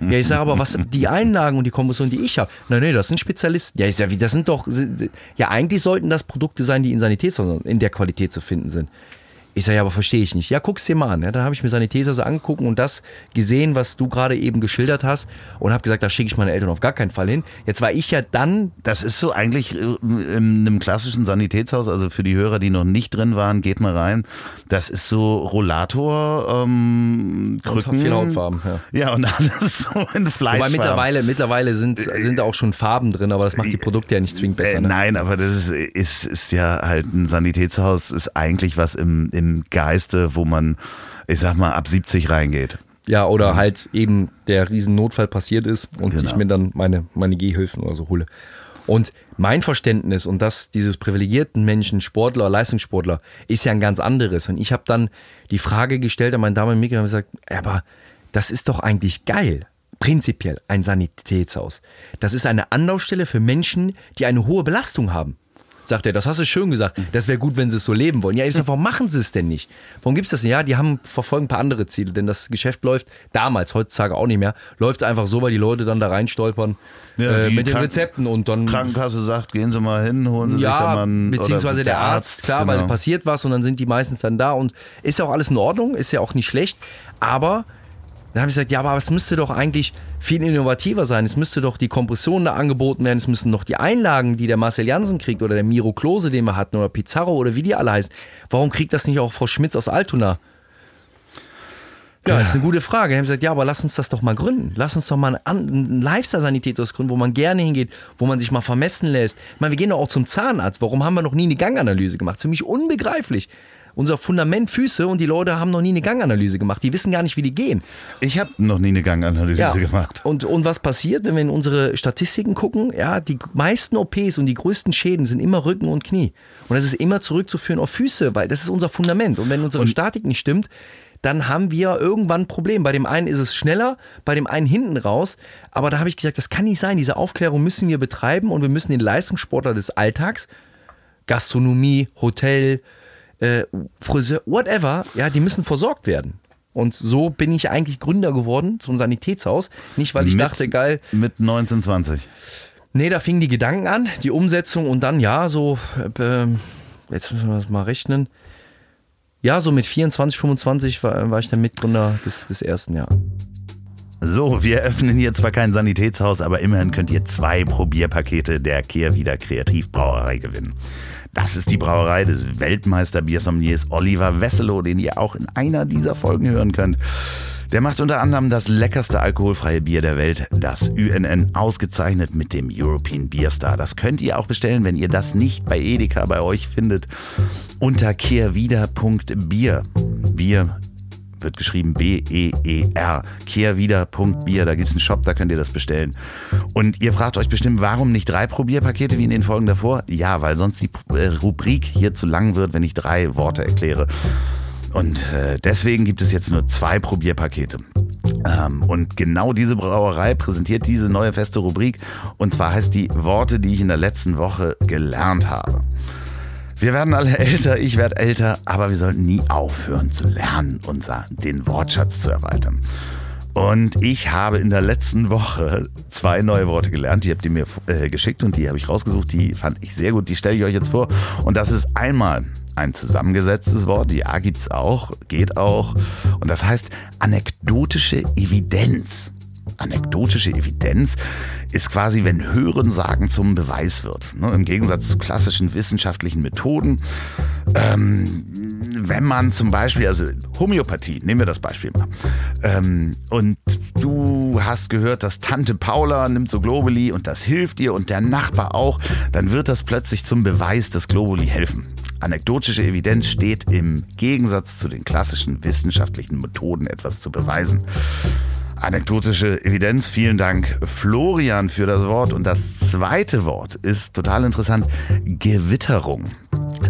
Ja, ich sage, aber was, die Einlagen und die Kommission, die ich habe, na nee, das sind Spezialisten. Ja, ich sage, das sind doch, ja, eigentlich sollten das Produkte sein, die in Sanitätshäusern in der Qualität zu finden sind. Ich sage, ja, aber verstehe ich nicht. Ja, guck's dir mal an. Ja, dann habe ich mir Sanitätshäuser angeguckt und das gesehen, was du gerade eben geschildert hast und habe gesagt, da schicke ich meine Eltern auf gar keinen Fall hin. Jetzt war ich ja dann Das ist so eigentlich äh, in einem klassischen Sanitätshaus, also für die Hörer, die noch nicht drin waren, geht mal rein. Das ist so Rollator, ähm, Krücken. viel Hautfarben. Ja. Ja, und alles so in Fleischfarben. Wobei mittlerweile, mittlerweile sind, sind da auch schon Farben drin, aber das macht die Produkte ja nicht zwingend besser. Äh, Ne? nein, aber das ist, ist, ist ja halt ein Sanitätshaus, ist eigentlich was im, im Geiste, wo man, ich sag mal, ab 70 reingeht. Ja, oder halt eben der riesen Notfall passiert ist und Genau. ich mir dann meine, meine Gehhilfen oder so hole. Und mein Verständnis und das dieses privilegierten Menschen, Sportler, Leistungssportler, ist ja ein ganz anderes. Und ich habe dann die Frage gestellt an meinen Damen und Herren und gesagt, aber das ist doch eigentlich geil. Prinzipiell ein Sanitätshaus. Das ist eine Anlaufstelle für Menschen, die eine hohe Belastung haben. Sagt er, das hast du schön gesagt. Das wäre gut, wenn sie es so leben wollen. Ja, ich sag, warum machen sie es denn nicht? Warum gibt es das nicht? Ja, die haben, verfolgen ein paar andere Ziele, denn das Geschäft läuft damals, heutzutage auch nicht mehr, läuft einfach so, weil die Leute dann da reinstolpern Ja, äh, mit den Kranken- Rezepten und dann. Krankenkasse sagt, gehen Sie mal hin, holen Sie sich da mal Ja, einen, beziehungsweise oder der Arzt, klar, weil genau. passiert was und dann sind die meistens dann da und ist ja auch alles in Ordnung, ist ja auch nicht schlecht, aber dann habe ich gesagt, ja, aber es müsste doch eigentlich viel innovativer sein. Es müsste doch die Kompressionen da angeboten werden, es müssten doch die Einlagen, die der Marcel Jansen kriegt oder der Miro Klose, den wir hatten, oder Pizarro oder wie die alle heißen. Warum kriegt das nicht auch Frau Schmitz aus Altona? Ja, das ist eine gute Frage. Dann haben sie gesagt, ja, aber lass uns das doch mal gründen. Lass uns doch mal ein An- ein Lifestyle-Sanitätshaus gründen, wo man gerne hingeht, wo man sich mal vermessen lässt. Ich meine, wir gehen doch auch zum Zahnarzt. Warum haben wir noch nie eine Ganganalyse gemacht? Für mich unbegreiflich. Unser Fundament Füße und die Leute haben noch nie eine Ganganalyse gemacht. Die wissen gar nicht, wie die gehen. Ich habe noch nie eine Ganganalyse gemacht. Und, und was passiert, wenn wir in unsere Statistiken gucken? Ja, die meisten OPs und die größten Schäden sind immer Rücken und Knie. Und das ist immer zurückzuführen auf Füße, weil das ist unser Fundament. Und wenn unsere Statik nicht stimmt, dann haben wir irgendwann ein Problem. Bei dem einen ist es schneller, bei dem einen hinten raus. Aber da habe ich gesagt, das kann nicht sein. Diese Aufklärung müssen wir betreiben und wir müssen den Leistungssportler des Alltags, Gastronomie, Hotel, äh, Friseur, whatever, ja, die müssen versorgt werden. Und so bin ich eigentlich Gründer geworden zum Sanitätshaus. Nicht, weil ich Mit- dachte, geil, Mit 1920. nee, da fingen die Gedanken an, die Umsetzung und dann, ja, so, äh, jetzt müssen wir das mal rechnen. Ja, so mit 24, 25 war, war ich der Mitgründer des, des ersten Jahres. So, wir öffnen hier zwar kein Sanitätshaus, aber immerhin könnt ihr zwei Probierpakete der Kehrwieder Kreativbrauerei gewinnen. Das ist die Brauerei des Weltmeister-Biersommeliers Oliver Wesselow, den ihr auch in einer dieser Folgen hören könnt. Der macht unter anderem das leckerste alkoholfreie Bier der Welt, das UNN, ausgezeichnet mit dem European Beer Star. Das könnt ihr auch bestellen, wenn ihr das nicht bei Edeka bei euch findet, unter kehrwieder.bier. Bier wird geschrieben B-E-E-R. Kehrwieder.bier, da gibt es einen Shop, da könnt ihr das bestellen. Und ihr fragt euch bestimmt, warum nicht drei Probierpakete wie in den Folgen davor? Ja, weil sonst die äh, Rubrik hier zu lang wird, wenn ich drei Worte erkläre. Und äh, deswegen gibt es jetzt nur zwei Probierpakete. Ähm, und genau diese Brauerei präsentiert diese neue feste Rubrik. Und zwar heißt die Worte, die ich in der letzten Woche gelernt habe. Wir werden alle älter, ich werde älter, aber wir sollten nie aufhören zu lernen und den Wortschatz zu erweitern. Und ich habe in der letzten Woche zwei neue Worte gelernt. Die habt ihr mir äh, geschickt und die habe ich rausgesucht. Die fand ich sehr gut. Die stelle ich euch jetzt vor. Und das ist einmal ein zusammengesetztes Wort. Ja, gibt es auch, geht auch. Und das heißt anekdotische Evidenz. Anekdotische Evidenz ist quasi, wenn Hörensagen zum Beweis wird. Ne? Im Gegensatz zu klassischen wissenschaftlichen Methoden. Ähm, wenn man zum Beispiel, also Homöopathie, nehmen wir das Beispiel mal. Ähm, und du hast gehört, dass Tante Paula nimmt so Globuli und das hilft ihr und der Nachbar auch, dann wird das plötzlich zum Beweis, dass Globuli helfen. Anekdotische Evidenz steht im Gegensatz zu den klassischen wissenschaftlichen Methoden, etwas zu beweisen. Anekdotische Evidenz. Vielen Dank, Florian, für das Wort. Und das zweite Wort ist total interessant. Gewitterung.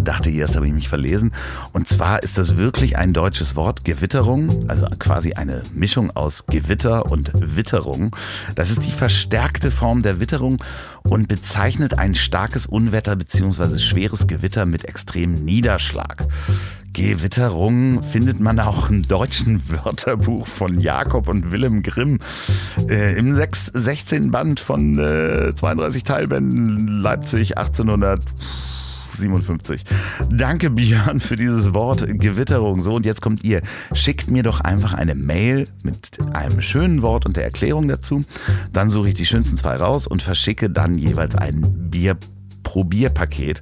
Dachte ich erst, habe ich mich verlesen. Und zwar ist das wirklich ein deutsches Wort. Gewitterung, also quasi eine Mischung aus Gewitter und Witterung. Das ist die verstärkte Form der Witterung und bezeichnet ein starkes Unwetter bzw. schweres Gewitter mit extremem Niederschlag. Gewitterung findet man auch im deutschen Wörterbuch von Jakob und Willem Grimm äh, im 6, 16. Band von äh, 32 Teilbänden Leipzig 1857. Danke, Björn, für dieses Wort Gewitterung. So, und jetzt kommt ihr. Schickt mir doch einfach eine Mail mit einem schönen Wort und der Erklärung dazu. Dann suche ich die schönsten zwei raus und verschicke dann jeweils ein Bier-Probierpaket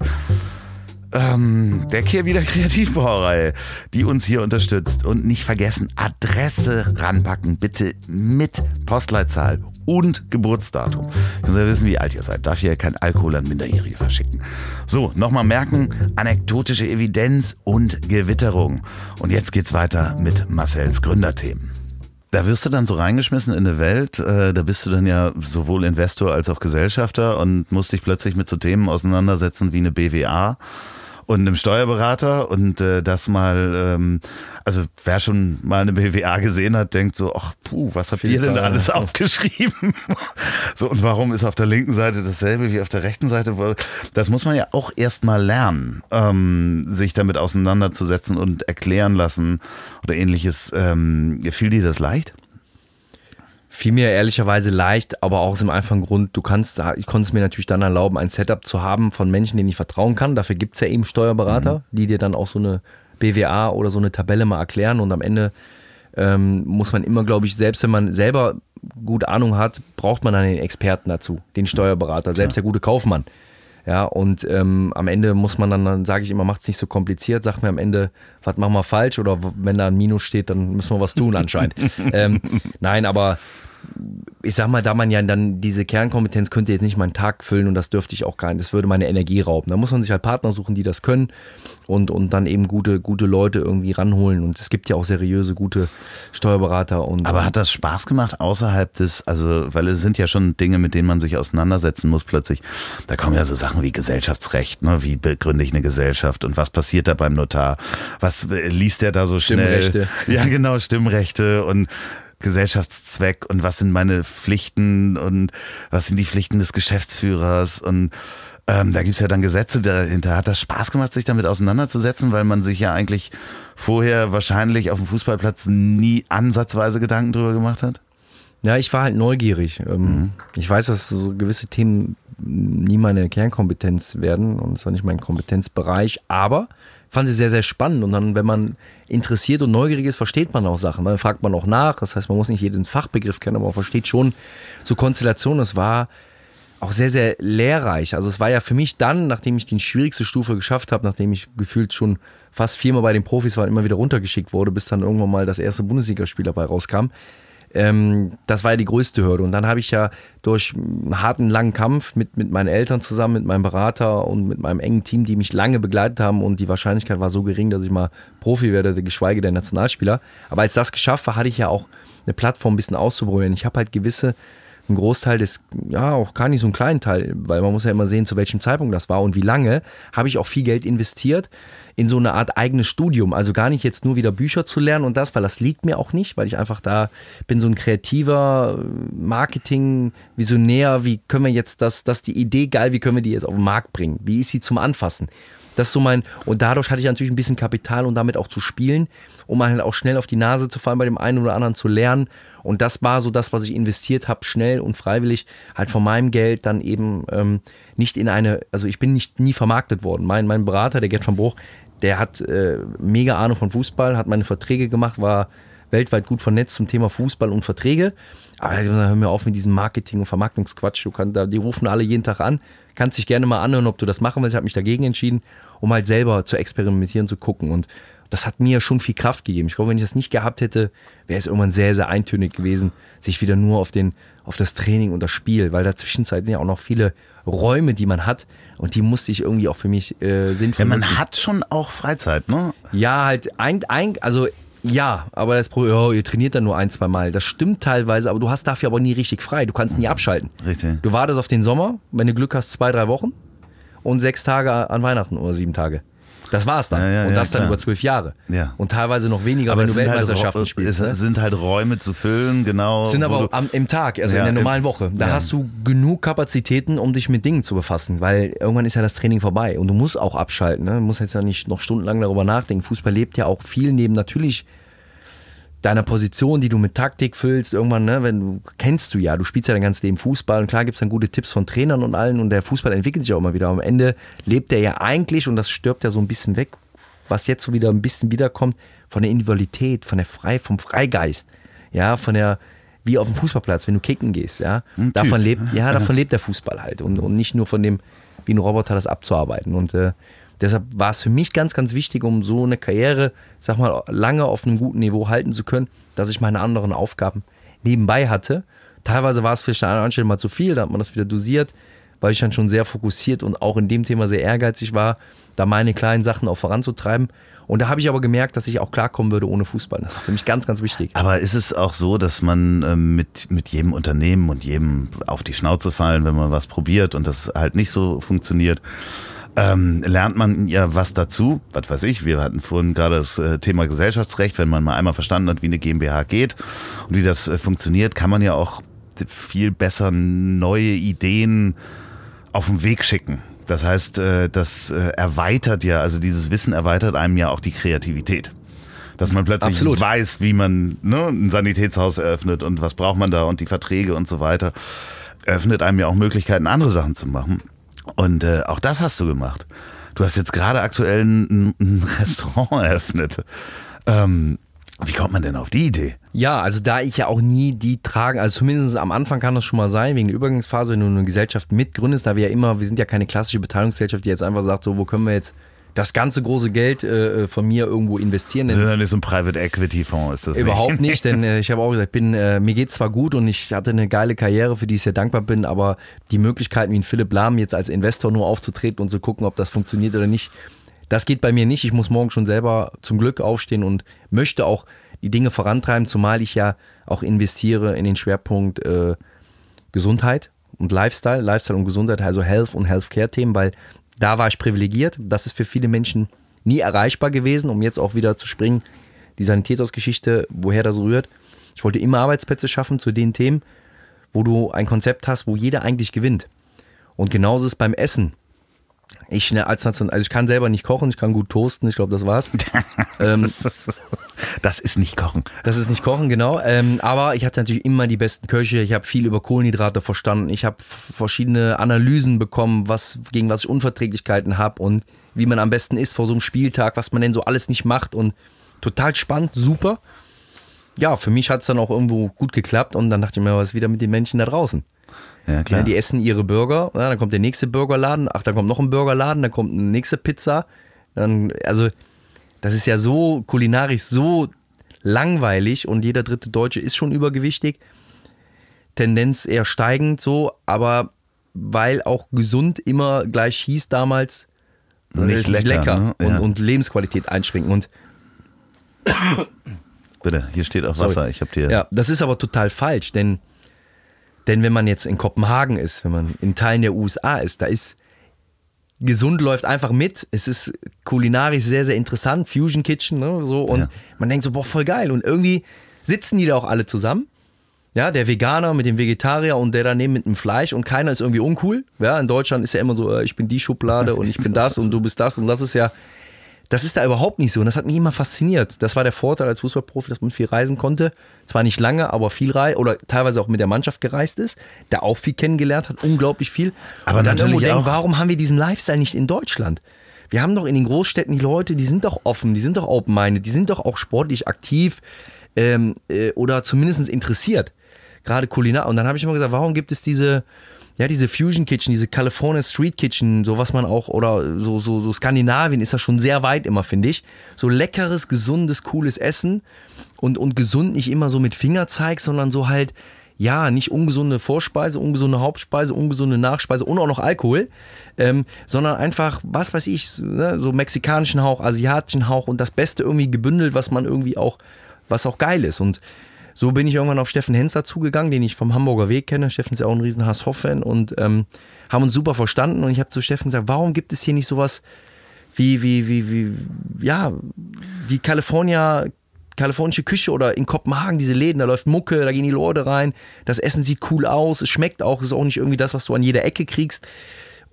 ähm, der Kehrwieder Kreativbrauerei, die uns hier unterstützt. Und nicht vergessen, Adresse ranpacken, bitte mit Postleitzahl und Geburtsdatum. Ich muss ja wissen, wie alt ihr seid. Darf hier kein Alkohol an Minderjährige verschicken. So, nochmal merken, anekdotische Evidenz und Gewitterung. Und jetzt geht's weiter mit Marcells Gründerthemen. Da wirst du dann so reingeschmissen in eine Welt, äh, da bist du dann ja sowohl Investor als auch Gesellschafter und musst dich plötzlich mit so Themen auseinandersetzen wie eine BWA und einem Steuerberater und äh, das mal, ähm, also wer schon mal eine BWA gesehen hat, denkt so, ach puh, was habt ihr denn da alles aufgeschrieben? so und warum ist auf der linken Seite dasselbe wie auf der rechten Seite? Das muss man ja auch erst mal lernen, ähm, sich damit auseinanderzusetzen und erklären lassen oder ähnliches. Ähm, fiel dir das leicht? Fiel mir ehrlicherweise leicht, aber auch aus dem einfachen Grund, du kannst, ich konnte es mir natürlich dann erlauben, ein Setup zu haben von Menschen, denen ich vertrauen kann. Dafür gibt es ja eben Steuerberater, mhm. die dir dann auch so eine BWA oder so eine Tabelle mal erklären und am Ende ähm, muss man immer, glaube ich, selbst wenn man selber gut Ahnung hat, braucht man dann den Experten dazu, den Steuerberater, selbst ja. der gute Kaufmann. Ja, und ähm, am Ende muss man dann, dann sage ich immer, macht es nicht so kompliziert, sag mir am Ende, was machen wir falsch oder wenn da ein Minus steht, dann müssen wir was tun anscheinend. ähm, nein, aber ich sag mal, da man ja dann diese Kernkompetenz könnte jetzt nicht meinen Tag füllen und das dürfte ich auch gar nicht. Das würde meine Energie rauben. Da muss man sich halt Partner suchen, die das können und, und dann eben gute, gute Leute irgendwie ranholen. Und es gibt ja auch seriöse, gute Steuerberater. Und, Aber hat das Spaß gemacht außerhalb des, also, weil es sind ja schon Dinge, mit denen man sich auseinandersetzen muss plötzlich. Da kommen ja so Sachen wie Gesellschaftsrecht, ne? wie begründe ich eine Gesellschaft und was passiert da beim Notar? Was äh, liest der da so schnell? Stimmrechte. Ja, genau, Stimmrechte und Gesellschaftszweck und was sind meine Pflichten und was sind die Pflichten des Geschäftsführers und ähm, da gibt's ja dann Gesetze dahinter. Hat das Spaß gemacht, sich damit auseinanderzusetzen, weil man sich ja eigentlich vorher wahrscheinlich auf dem Fußballplatz nie ansatzweise Gedanken drüber gemacht hat? Ja, ich war halt neugierig. Ähm, mhm. Ich weiß, dass so gewisse Themen nie meine Kernkompetenz werden und es war nicht mein Kompetenzbereich, aber fand sie sehr, sehr spannend. Und dann, wenn man interessiert und neugierig ist, versteht man auch Sachen. Dann fragt man auch nach. Das heißt, man muss nicht jeden Fachbegriff kennen, aber man versteht schon so Konstellationen. Es war auch sehr, sehr lehrreich. Also es war ja für mich dann, nachdem ich die schwierigste Stufe geschafft habe, nachdem ich gefühlt schon fast viermal bei den Profis war, und immer wieder runtergeschickt wurde, bis dann irgendwann mal das erste Bundesligaspiel dabei rauskam. Ähm, das war ja die größte Hürde. Und dann habe ich ja durch einen harten, langen Kampf mit, mit meinen Eltern zusammen, mit meinem Berater und mit meinem engen Team, die mich lange begleitet haben und die Wahrscheinlichkeit war so gering, dass ich mal Profi werde, geschweige der Nationalspieler. Aber als das geschafft war, hatte ich ja auch eine Plattform ein bisschen auszuprobieren. Ich habe halt gewisse ein Großteil des, ja, auch gar nicht so einen kleinen Teil, weil man muss ja immer sehen, zu welchem Zeitpunkt das war und wie lange, habe ich auch viel Geld investiert in so eine Art eigenes Studium. Also gar nicht jetzt nur wieder Bücher zu lernen und das, weil das liegt mir auch nicht, weil ich einfach da bin so ein kreativer Marketing-Visionär. Wie können wir jetzt das, das die Idee geil, wie können wir die jetzt auf den Markt bringen? Wie ist sie zum Anfassen? Das ist so mein, und dadurch hatte ich natürlich ein bisschen Kapital, um damit auch zu spielen, um halt auch schnell auf die Nase zu fallen bei dem einen oder anderen zu lernen. Und das war so das, was ich investiert habe, schnell und freiwillig, halt von meinem Geld dann eben ähm, nicht in eine, also ich bin nicht nie vermarktet worden. Mein, mein Berater, der Gerd van Bruch, der hat äh, mega Ahnung von Fußball, hat meine Verträge gemacht, war weltweit gut vernetzt zum Thema Fußball und Verträge. Aber hör mir auf mit diesem Marketing- und Vermarktungsquatsch. Du kannst, die rufen alle jeden Tag an. Kannst dich gerne mal anhören, ob du das machen willst. Ich habe mich dagegen entschieden, um halt selber zu experimentieren, zu gucken. Und das hat mir schon viel Kraft gegeben. Ich glaube, wenn ich das nicht gehabt hätte, wäre es irgendwann sehr, sehr eintönig gewesen, sich wieder nur auf, den, auf das Training und das Spiel, weil dazwischen sind ja auch noch viele Räume, die man hat und die musste ich irgendwie auch für mich äh, sinnvoll Ja, man nutzen. hat schon auch Freizeit, ne? Ja, halt, ein, ein, also ja, aber das Problem, oh, ihr trainiert dann nur ein, zwei Mal. Das stimmt teilweise, aber du hast dafür aber nie richtig frei. Du kannst nie abschalten. Richtig. Du wartest auf den Sommer, wenn du Glück hast, zwei, drei Wochen und sechs Tage an Weihnachten oder sieben Tage. Das war es dann. Ja, ja, und das dann über zwölf Jahre. Ja. Und teilweise noch weniger, aber wenn du halt Weltmeisterschaften halt, spielst. Es ne? sind halt Räume zu füllen, genau. Sind aber am, im Tag, also in der normalen Woche. Da hast du genug Kapazitäten, um dich mit Dingen zu befassen, weil irgendwann ist ja das Training vorbei und du musst auch abschalten. Ne? Du musst jetzt ja nicht noch stundenlang darüber nachdenken. Fußball lebt ja auch viel neben natürlich deiner Position, die du mit Taktik füllst, irgendwann, ne, wenn du kennst du ja, du spielst ja dein ganzes Leben Fußball und klar gibt es dann gute Tipps von Trainern und allen und der Fußball entwickelt sich auch immer wieder. Am Ende lebt er ja eigentlich und das stirbt ja so ein bisschen weg, was jetzt so wieder ein bisschen wiederkommt, von der Individualität, von der Frei, vom Freigeist, ja, von der, wie auf dem Fußballplatz, wenn du kicken gehst, ja, davon lebt, ja, davon lebt der Fußball halt und, und nicht nur von dem, wie ein Roboter das abzuarbeiten. Und äh, Deshalb war es für mich ganz, ganz wichtig, um so eine Karriere, sag mal, lange auf einem guten Niveau halten zu können, dass ich meine anderen Aufgaben nebenbei hatte. Teilweise war es vielleicht an einer Stelle mal zu viel, da hat man das wieder dosiert, weil ich dann schon sehr fokussiert und auch in dem Thema sehr ehrgeizig war, da meine kleinen Sachen auch voranzutreiben. Und da habe ich aber gemerkt, dass ich auch klarkommen würde ohne Fußball. Das war für mich ganz, ganz wichtig. Aber ist es auch so, dass man ähm, mit, mit jedem Unternehmen und jedem auf die Schnauze fallen, wenn man was probiert und das halt nicht so funktioniert, ähm, lernt man ja was dazu. Was weiß ich, wir hatten vorhin gerade das äh, Thema Gesellschaftsrecht. Wenn man mal einmal verstanden hat, wie eine GmbH geht und wie das äh, funktioniert, kann man ja auch viel besser neue Ideen auf den Weg schicken. Das heißt, äh, das erweitert ja, also dieses Wissen erweitert einem ja auch die Kreativität. Dass man plötzlich Absolut. weiß, wie man ne, ein Sanitätshaus eröffnet und was braucht man da und die Verträge und so weiter. Öffnet einem ja auch Möglichkeiten, andere Sachen zu machen. Und äh, auch das hast du gemacht. Du hast jetzt gerade aktuell ein, ein Restaurant eröffnet. Ähm, wie kommt man denn auf die Idee? Ja, also da ich ja auch nie die tragen, also zumindest am Anfang kann das schon mal sein, wegen der Übergangsphase, wenn du eine Gesellschaft mitgründest, da wir ja immer, wir sind ja keine klassische Beteiligungsgesellschaft, die jetzt einfach sagt, so, wo können wir jetzt das ganze große Geld äh, äh, von mir irgendwo investieren. Das ist ja nicht so ein Private Equity Fonds, ist das Überhaupt nicht, denn äh, ich habe auch gesagt, bin, äh, mir geht zwar gut und ich hatte eine geile Karriere, für die ich sehr dankbar bin, aber die Möglichkeiten wie ein Philipp Lahm jetzt als Investor nur aufzutreten und zu gucken, ob das funktioniert oder nicht, das geht bei mir nicht. Ich muss morgen schon selber zum Glück aufstehen und möchte auch die Dinge vorantreiben, zumal ich ja auch investiere in den Schwerpunkt äh, Gesundheit und Lifestyle, Lifestyle und Gesundheit, also Health und Healthcare-Themen, weil da war ich privilegiert. Das ist für viele Menschen nie erreichbar gewesen, um jetzt auch wieder zu springen, die Sanitätsgeschichte, woher das rührt. Ich wollte immer Arbeitsplätze schaffen zu den Themen, wo du ein Konzept hast, wo jeder eigentlich gewinnt. Und genauso ist es beim Essen. Ich ne, als also ich kann selber nicht kochen, ich kann gut toasten, ich glaube, das war's. ähm, Das ist nicht Kochen. das ist nicht kochen, genau. Ähm, aber ich hatte natürlich immer die besten Köche. Ich habe viel über Kohlenhydrate verstanden. Ich habe verschiedene Analysen bekommen, was, gegen was ich Unverträglichkeiten habe und wie man am besten isst vor so einem Spieltag, was man denn so alles nicht macht. Und total spannend, super. Ja, für mich hat es dann auch irgendwo gut geklappt und dann dachte ich mir, was ist wieder mit den Menschen da draußen? Ja, klar. die essen ihre Burger, ja, dann kommt der nächste Burgerladen, ach, dann kommt noch ein Burgerladen, dann kommt eine nächste Pizza. Dann, also, das ist ja so kulinarisch so langweilig und jeder dritte Deutsche ist schon übergewichtig. Tendenz eher steigend so, aber weil auch gesund immer gleich hieß damals, Nicht äh, lecker, ne? und, Ja. und Lebensqualität einschränken. Und Bitte, hier steht auch Sorry. Wasser. Ich habe dir. Ja, das ist aber total falsch, denn, denn wenn man jetzt in Kopenhagen ist, wenn man in Teilen der USA ist, da ist gesund läuft einfach mit. Es ist kulinarisch sehr, sehr interessant, Fusion Kitchen, ne, so und Ja. man denkt so, boah, voll geil. Und irgendwie sitzen die da auch alle zusammen. Ja, der Veganer mit dem Vegetarier und der daneben mit dem Fleisch und keiner ist irgendwie uncool. Ja, in Deutschland ist ja immer so, äh, ich bin die Schublade und ich bin das und du bist das und das ist ja, das ist da überhaupt nicht so. Und das hat mich immer fasziniert. Das war der Vorteil als Fußballprofi, dass man viel reisen konnte. Zwar nicht lange, aber viel reisen oder teilweise auch mit der Mannschaft gereist ist, da auch viel kennengelernt hat, unglaublich viel. Aber und dann natürlich irgendwo auch- warum haben wir diesen Lifestyle nicht in Deutschland? Wir haben doch in den Großstädten die Leute, die sind doch offen, die sind doch open-minded, die sind doch auch sportlich aktiv ähm, äh, oder zumindest interessiert. Gerade kulinar. Und dann habe ich immer gesagt, warum gibt es diese, ja, diese Fusion Kitchen, diese California Street Kitchen, so was man auch, oder so, so, so Skandinavien ist das schon sehr weit immer, finde ich. So leckeres, gesundes, cooles Essen und, und gesund nicht immer so mit Fingerzeig, sondern so halt, ja, nicht ungesunde Vorspeise, ungesunde Hauptspeise, ungesunde Nachspeise und auch noch Alkohol, ähm, sondern einfach, was weiß ich, ne, so mexikanischen Hauch, asiatischen Hauch und das Beste irgendwie gebündelt, was man irgendwie auch, was auch geil ist. Und so bin ich irgendwann auf Steffen Henster zugegangen, den ich vom Hamburger Weg kenne. Steffen ist ja auch ein riesen HSV-Fan und ähm, haben uns super verstanden. Und ich habe zu Steffen gesagt, warum gibt es hier nicht sowas wie, wie, wie, wie, ja, wie California, kalifornische Küche oder in Kopenhagen diese Läden, da läuft Mucke, da gehen die Leute rein, das Essen sieht cool aus, es schmeckt auch, es ist auch nicht irgendwie das, was du an jeder Ecke kriegst.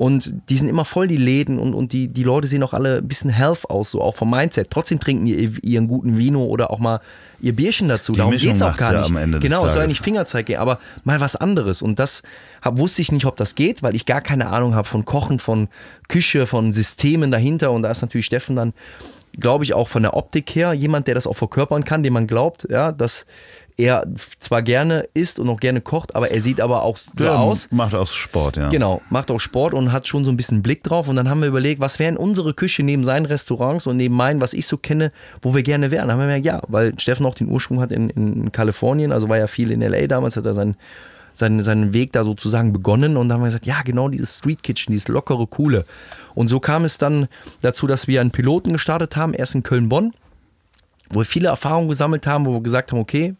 Und die sind immer voll, die Läden, und, und die, die Leute sehen auch alle ein bisschen health aus, so auch vom Mindset. Trotzdem trinken die ihren guten Vino oder auch mal ihr Bierchen dazu. Die Darum Mischung geht's auch gar ja nicht. am Ende genau, es soll ja nicht Fingerzeig gehen, aber mal was anderes. Und das hab, wusste ich nicht, ob das geht, weil ich gar keine Ahnung habe von Kochen, von Küche, von Systemen dahinter. Und da ist natürlich Steffen dann, glaube ich, auch von der Optik her jemand, der das auch verkörpern kann, dem man glaubt, ja, dass er zwar gerne isst und auch gerne kocht, aber er sieht aber auch so Der aus. Macht auch Sport, ja. Genau, macht auch Sport und hat schon so ein bisschen Blick drauf. Und dann haben wir überlegt, was wären unsere Küche neben seinen Restaurants und neben meinen, was ich so kenne, wo wir gerne wären. Dann haben wir gesagt, ja, weil Steffen auch den Ursprung hat in, in Kalifornien, also war ja viel in LA damals, hat er seinen, seinen, seinen Weg da sozusagen begonnen. Und dann haben wir gesagt, ja, genau dieses Street Kitchen, dieses lockere, coole. Und so kam es dann dazu, dass wir einen Piloten gestartet haben, erst in Köln-Bonn, wo wir viele Erfahrungen gesammelt haben, wo wir gesagt haben, okay,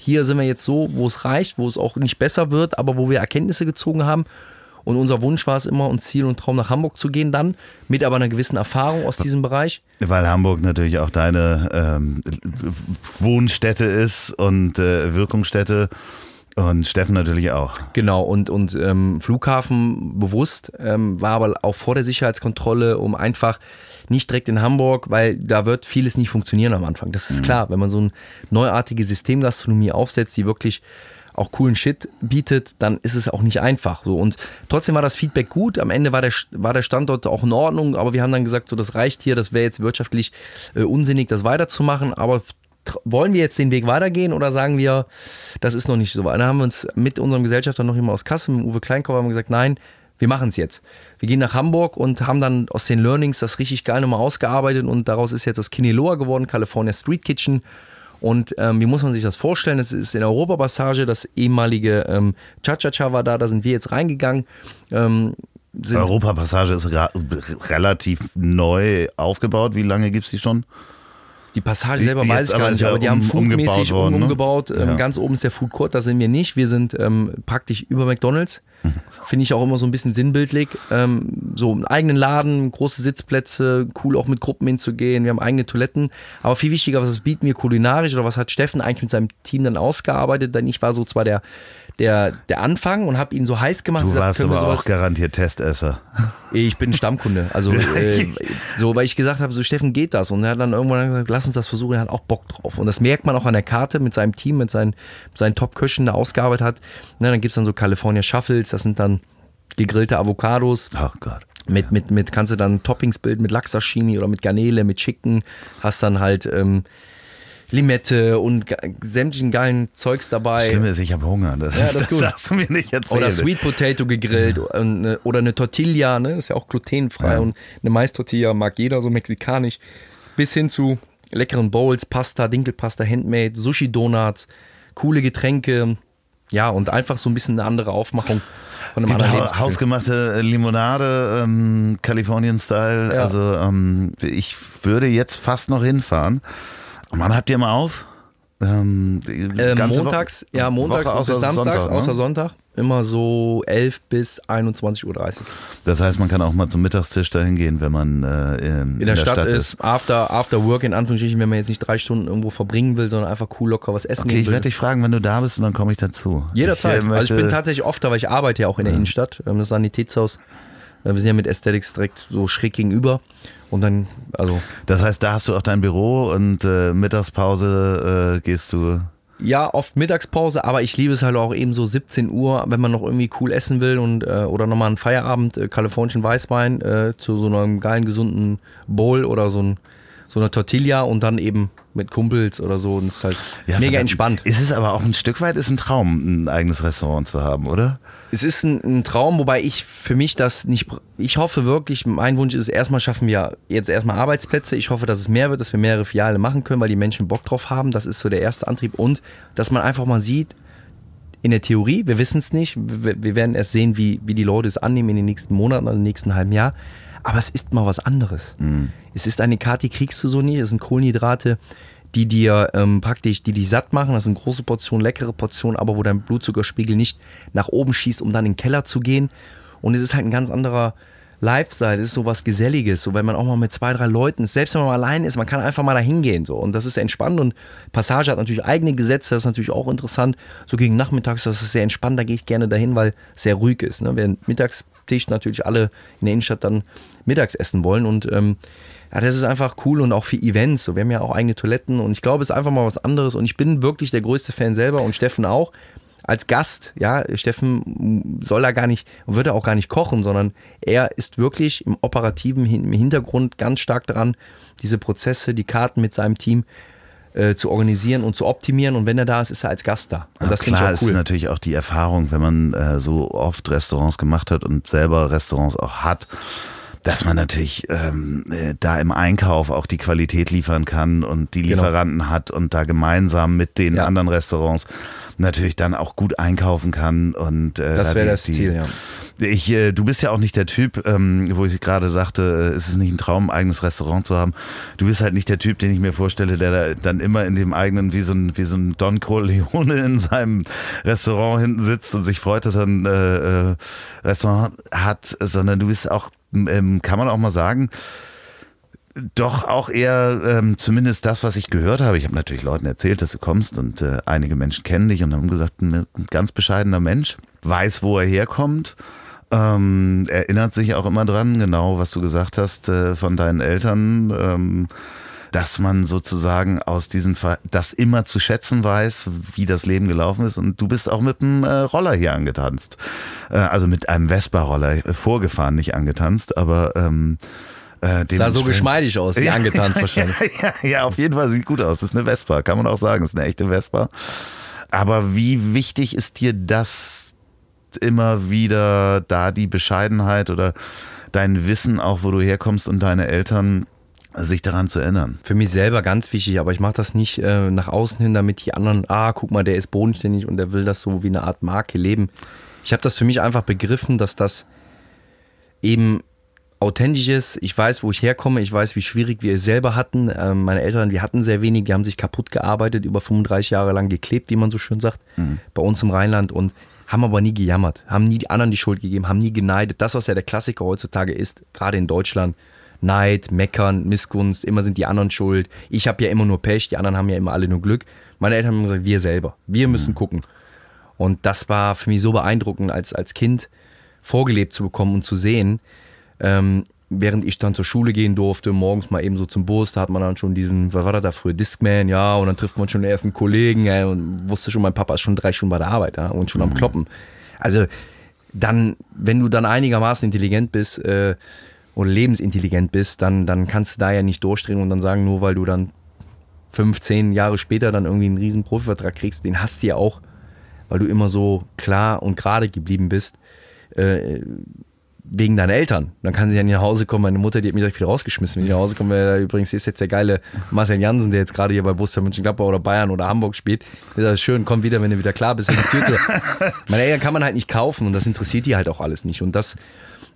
hier sind wir jetzt so, wo es reicht, wo es auch nicht besser wird, aber wo wir Erkenntnisse gezogen haben. Und unser Wunsch war es immer und Ziel und Traum nach Hamburg zu gehen dann, mit aber einer gewissen Erfahrung aus diesem Bereich. Weil Hamburg natürlich auch deine ähm, Wohnstätte ist und äh, Wirkungsstätte. Und Steffen natürlich auch. Genau, und, und ähm, Flughafen bewusst, ähm, war aber auch vor der Sicherheitskontrolle, um einfach nicht direkt in Hamburg, weil da wird vieles nicht funktionieren am Anfang. Das ist klar, wenn man so ein neuartige Systemgastronomie aufsetzt, die wirklich auch coolen Shit bietet, dann ist es auch nicht einfach. So. Und trotzdem war das Feedback gut. Am Ende war der, war der Standort auch in Ordnung, aber wir haben dann gesagt, so das reicht hier, das wäre jetzt wirtschaftlich äh, unsinnig, das weiterzumachen. Aber wollen wir jetzt den Weg weitergehen oder sagen wir, das ist noch nicht so weit? Dann haben wir uns mit unserem Gesellschafter noch immer aus Kassel, mit Uwe Kleinkauer, haben wir gesagt, nein, wir machen es jetzt. Wir gehen nach Hamburg und haben dann aus den Learnings das richtig geil nochmal ausgearbeitet und daraus ist jetzt das Kineloa geworden, California Street Kitchen. Und ähm, wie muss man sich das vorstellen? Es ist in der Europapassage, das ehemalige ähm, Cha-Cha-Cha war da, da sind wir jetzt reingegangen. Ähm, Europapassage ist relativ neu aufgebaut. Wie lange gibt es die schon? Die Passage Die- selber jetzt weiß ich gar nicht, aber die um- haben foodmäßig umgebaut worden, ne? umgebaut. Ähm, Ja. Ganz oben ist der Food Court, da sind wir nicht. Wir sind ähm, praktisch über McDonalds. Finde ich auch immer so ein bisschen sinnbildlich. Ähm, so einen eigenen Laden, große Sitzplätze, cool auch mit Gruppen hinzugehen. Wir haben eigene Toiletten. Aber viel wichtiger, was bieten wir kulinarisch oder was hat Steffen eigentlich mit seinem Team dann ausgearbeitet? Denn ich war so zwar der, der, der Anfang und habe ihn so heiß gemacht. Du gesagt, warst aber sowas- auch garantiert Testesser. Ich bin Stammkunde. Also äh, so, weil ich gesagt habe, so Steffen geht das. Und er hat dann irgendwann gesagt, lass uns das versuchen, er hat auch Bock drauf. Und das merkt man auch an der Karte mit seinem Team, mit seinen, mit seinen Top-Köchen, der ausgearbeitet hat. Na, dann gibt es dann so California Shuffles, das sind dann gegrillte Avocados. Oh Gott. Mit, mit, mit, kannst du dann Toppings bilden mit Lachsashimi oder mit Garnele, mit Chicken. Hast dann halt ähm, Limette und sämtlichen geilen Zeugs dabei. Schlimm ist, ich habe Hunger. Das, Ja, ist, das das, ist darfst du mir nicht erzählen. Oder Sweet Potato gegrillt und, äh, oder eine Tortilla, ne? ist ja auch glutenfrei Ja. und eine Mais-Tortilla mag jeder, so mexikanisch. Bis hin zu leckeren Bowls, Pasta, Dinkelpasta, Handmade, Sushi-Donuts, coole Getränke. Ja, und einfach so ein bisschen eine andere Aufmachung von einem anderen ha hausgemachte Limonade, ähm, Kalifornien-Style. Ja. Also ähm, ich würde jetzt fast noch hinfahren. Wann habt ihr mal auf? Ähm, Äh, montags, ja, montags Woche außer bis samstags, Sonntag, ne? außer Sonntag. Immer so 11 bis 21.30 Uhr. Das heißt, man kann auch mal zum Mittagstisch dahin gehen, wenn man äh, in, In der, Stadt, ist, after, after work, in Anführungsstrichen, wenn man jetzt nicht drei Stunden irgendwo verbringen will, sondern einfach cool locker was essen Okay, ich werde dich fragen, wenn du da bist und dann komme ich dazu. Jederzeit. Ich, äh, also ich bin tatsächlich oft da, weil ich arbeite ja auch in der Innenstadt. Wir haben das Sanitätshaus. äh, Wir sind ja mit Aesthetics direkt so schräg gegenüber. Und dann, also Das heißt, da hast du auch dein Büro und äh, Mittagspause äh, gehst du. ja, oft Mittagspause, aber ich liebe es halt auch eben so 17 Uhr, wenn man noch irgendwie cool essen will und äh, oder nochmal einen Feierabend, äh, kalifornischen Weißwein äh, zu so einem geilen, gesunden Bowl oder so, ein, so einer Tortilla und dann eben mit Kumpels oder so. Und es ist halt Ja, mega verdammt. entspannt. Ist es aber auch ein Stück weit ist ein Traum, ein eigenes Restaurant zu haben, oder? Es ist ein, ein Traum, wobei ich für mich das nicht. Ich hoffe wirklich, mein Wunsch ist, erstmal schaffen wir jetzt erstmal Arbeitsplätze. Ich hoffe, dass es mehr wird, dass wir mehrere Filiale machen können, weil die Menschen Bock drauf haben. Das ist so der erste Antrieb. Und dass man einfach mal sieht, in der Theorie, wir wissen es nicht, wir, wir werden erst sehen, wie, wie die Leute es annehmen in den nächsten Monaten oder im nächsten halben Jahr. Aber es ist mal was anderes. Es ist eine Karte, die kriegst du so nicht. Es sind Kohlenhydrate, die dir ähm, praktisch, die dich satt machen. Das sind große Portionen, leckere Portionen, aber wo dein Blutzuckerspiegel nicht nach oben schießt, um dann in den Keller zu gehen. Und es ist halt ein ganz anderer Lifestyle. Es ist so was Geselliges. So, wenn man auch mal mit zwei, drei Leuten selbst wenn man allein ist, man kann einfach mal da hingehen. So. Und das ist entspannt. Und Passage hat natürlich eigene Gesetze. Das ist natürlich auch interessant. So gegen Nachmittags, das ist sehr entspannt. Da gehe ich gerne dahin, weil es sehr ruhig ist. Ne? Während Mittagstisch natürlich alle in der Innenstadt dann mittags essen wollen. Und ähm, ja, das ist einfach cool und auch für Events. So, wir haben ja auch eigene Toiletten und ich glaube, es ist einfach mal was anderes. Und ich bin wirklich der größte Fan selber und Steffen auch. Als Gast, ja, Steffen soll da gar nicht, wird er auch gar nicht kochen, sondern er ist wirklich im operativen im Hintergrund ganz stark daran, diese Prozesse, die Karten mit seinem Team äh, zu organisieren und zu optimieren. Und wenn er da ist, ist er als Gast da. Und Ja, das klar ich auch cool. ist natürlich auch die Erfahrung, wenn man äh, so oft Restaurants gemacht hat und selber Restaurants auch hat, dass man natürlich ähm, äh, da im Einkauf auch die Qualität liefern kann und die Genau. Lieferanten hat und da gemeinsam mit den Ja. anderen Restaurants natürlich dann auch gut einkaufen kann und äh, Das da wäre die- das Ziel, ja. Ich, äh, du bist ja auch nicht der Typ, ähm, wo ich gerade sagte, äh, es ist nicht ein Traum, ein eigenes Restaurant zu haben. Du bist halt nicht der Typ, den ich mir vorstelle, der da dann immer in dem eigenen, wie so ein, wie so ein Don Corleone in seinem Restaurant hinten sitzt und sich freut, dass er ein äh, äh, Restaurant hat, sondern du bist auch, ähm, kann man auch mal sagen, doch auch eher ähm, zumindest das, was ich gehört habe. Ich habe natürlich Leuten erzählt, dass du kommst und äh, einige Menschen kennen dich und haben gesagt, ein, ein ganz bescheidener Mensch, weiß, wo er herkommt, ähm, erinnert sich auch immer dran, genau was du gesagt hast äh, von deinen Eltern. Ähm, dass man sozusagen aus diesen, Ver das immer zu schätzen weiß, wie das Leben gelaufen ist. Und du bist auch mit einem äh, Roller hier angetanzt. Äh, also mit einem Vespa-Roller äh, vorgefahren, nicht angetanzt, aber ähm, äh, Sah so geschmeidig aus, wie Ja, angetanzt wahrscheinlich. Ja, ja, auf jeden Fall sieht gut aus. Das ist eine Vespa, kann man auch sagen. Das ist eine echte Vespa. Aber wie wichtig ist dir das immer wieder da die Bescheidenheit oder dein Wissen auch, wo du herkommst und deine Eltern sich daran zu erinnern? Für mich selber ganz wichtig, aber ich mache das nicht äh, nach außen hin, damit die anderen, ah, guck mal, der ist bodenständig und der will das so wie eine Art Marke leben. Ich habe das für mich einfach begriffen, dass das eben authentisch ist. Ich weiß, wo ich herkomme, ich weiß, wie schwierig wir es selber hatten. Ähm, meine Eltern, wir hatten sehr wenig, die haben sich kaputt gearbeitet, über 35 Jahre lang geklebt, wie man so schön sagt, bei uns im Rheinland und haben aber nie gejammert, haben nie die anderen die Schuld gegeben, haben nie geneidet. Das, was ja der Klassiker heutzutage ist, gerade in Deutschland, Neid, Meckern, Missgunst, immer sind die anderen schuld. Ich habe ja immer nur Pech, die anderen haben ja immer alle nur Glück. Meine Eltern haben gesagt, wir selber, wir müssen gucken. Und das war für mich so beeindruckend, als, als Kind vorgelebt zu bekommen und zu sehen, ähm, während ich dann zur Schule gehen durfte, morgens mal eben so zum Bus, da hat man dann schon diesen, was war das da früher, Discman, ja, und dann trifft man schon den ersten Kollegen, ja, und wusste schon, mein Papa ist schon drei Stunden bei der Arbeit, ja, und schon am Kloppen. Also dann, wenn du dann einigermaßen intelligent bist äh, oder lebensintelligent bist, dann, dann kannst du da ja nicht durchdrehen und dann sagen, nur weil du dann fünf, zehn Jahre später dann irgendwie einen riesen Profivertrag kriegst, den hast du ja auch, weil du immer so klar und gerade geblieben bist, äh, wegen deiner Eltern. Dann kann sie ja nicht nach Hause kommen. Meine Mutter, die hat mich direkt wieder rausgeschmissen. Wenn ich nach Hause komme, äh, übrigens ist jetzt der geile Marcel Jansen, der jetzt gerade hier bei Borussia Mönchengladbach oder Bayern oder Hamburg spielt. Das ist schön, komm wieder, wenn du wieder klar bist. Meine Eltern kann man halt nicht kaufen und das interessiert die halt auch alles nicht. Und das,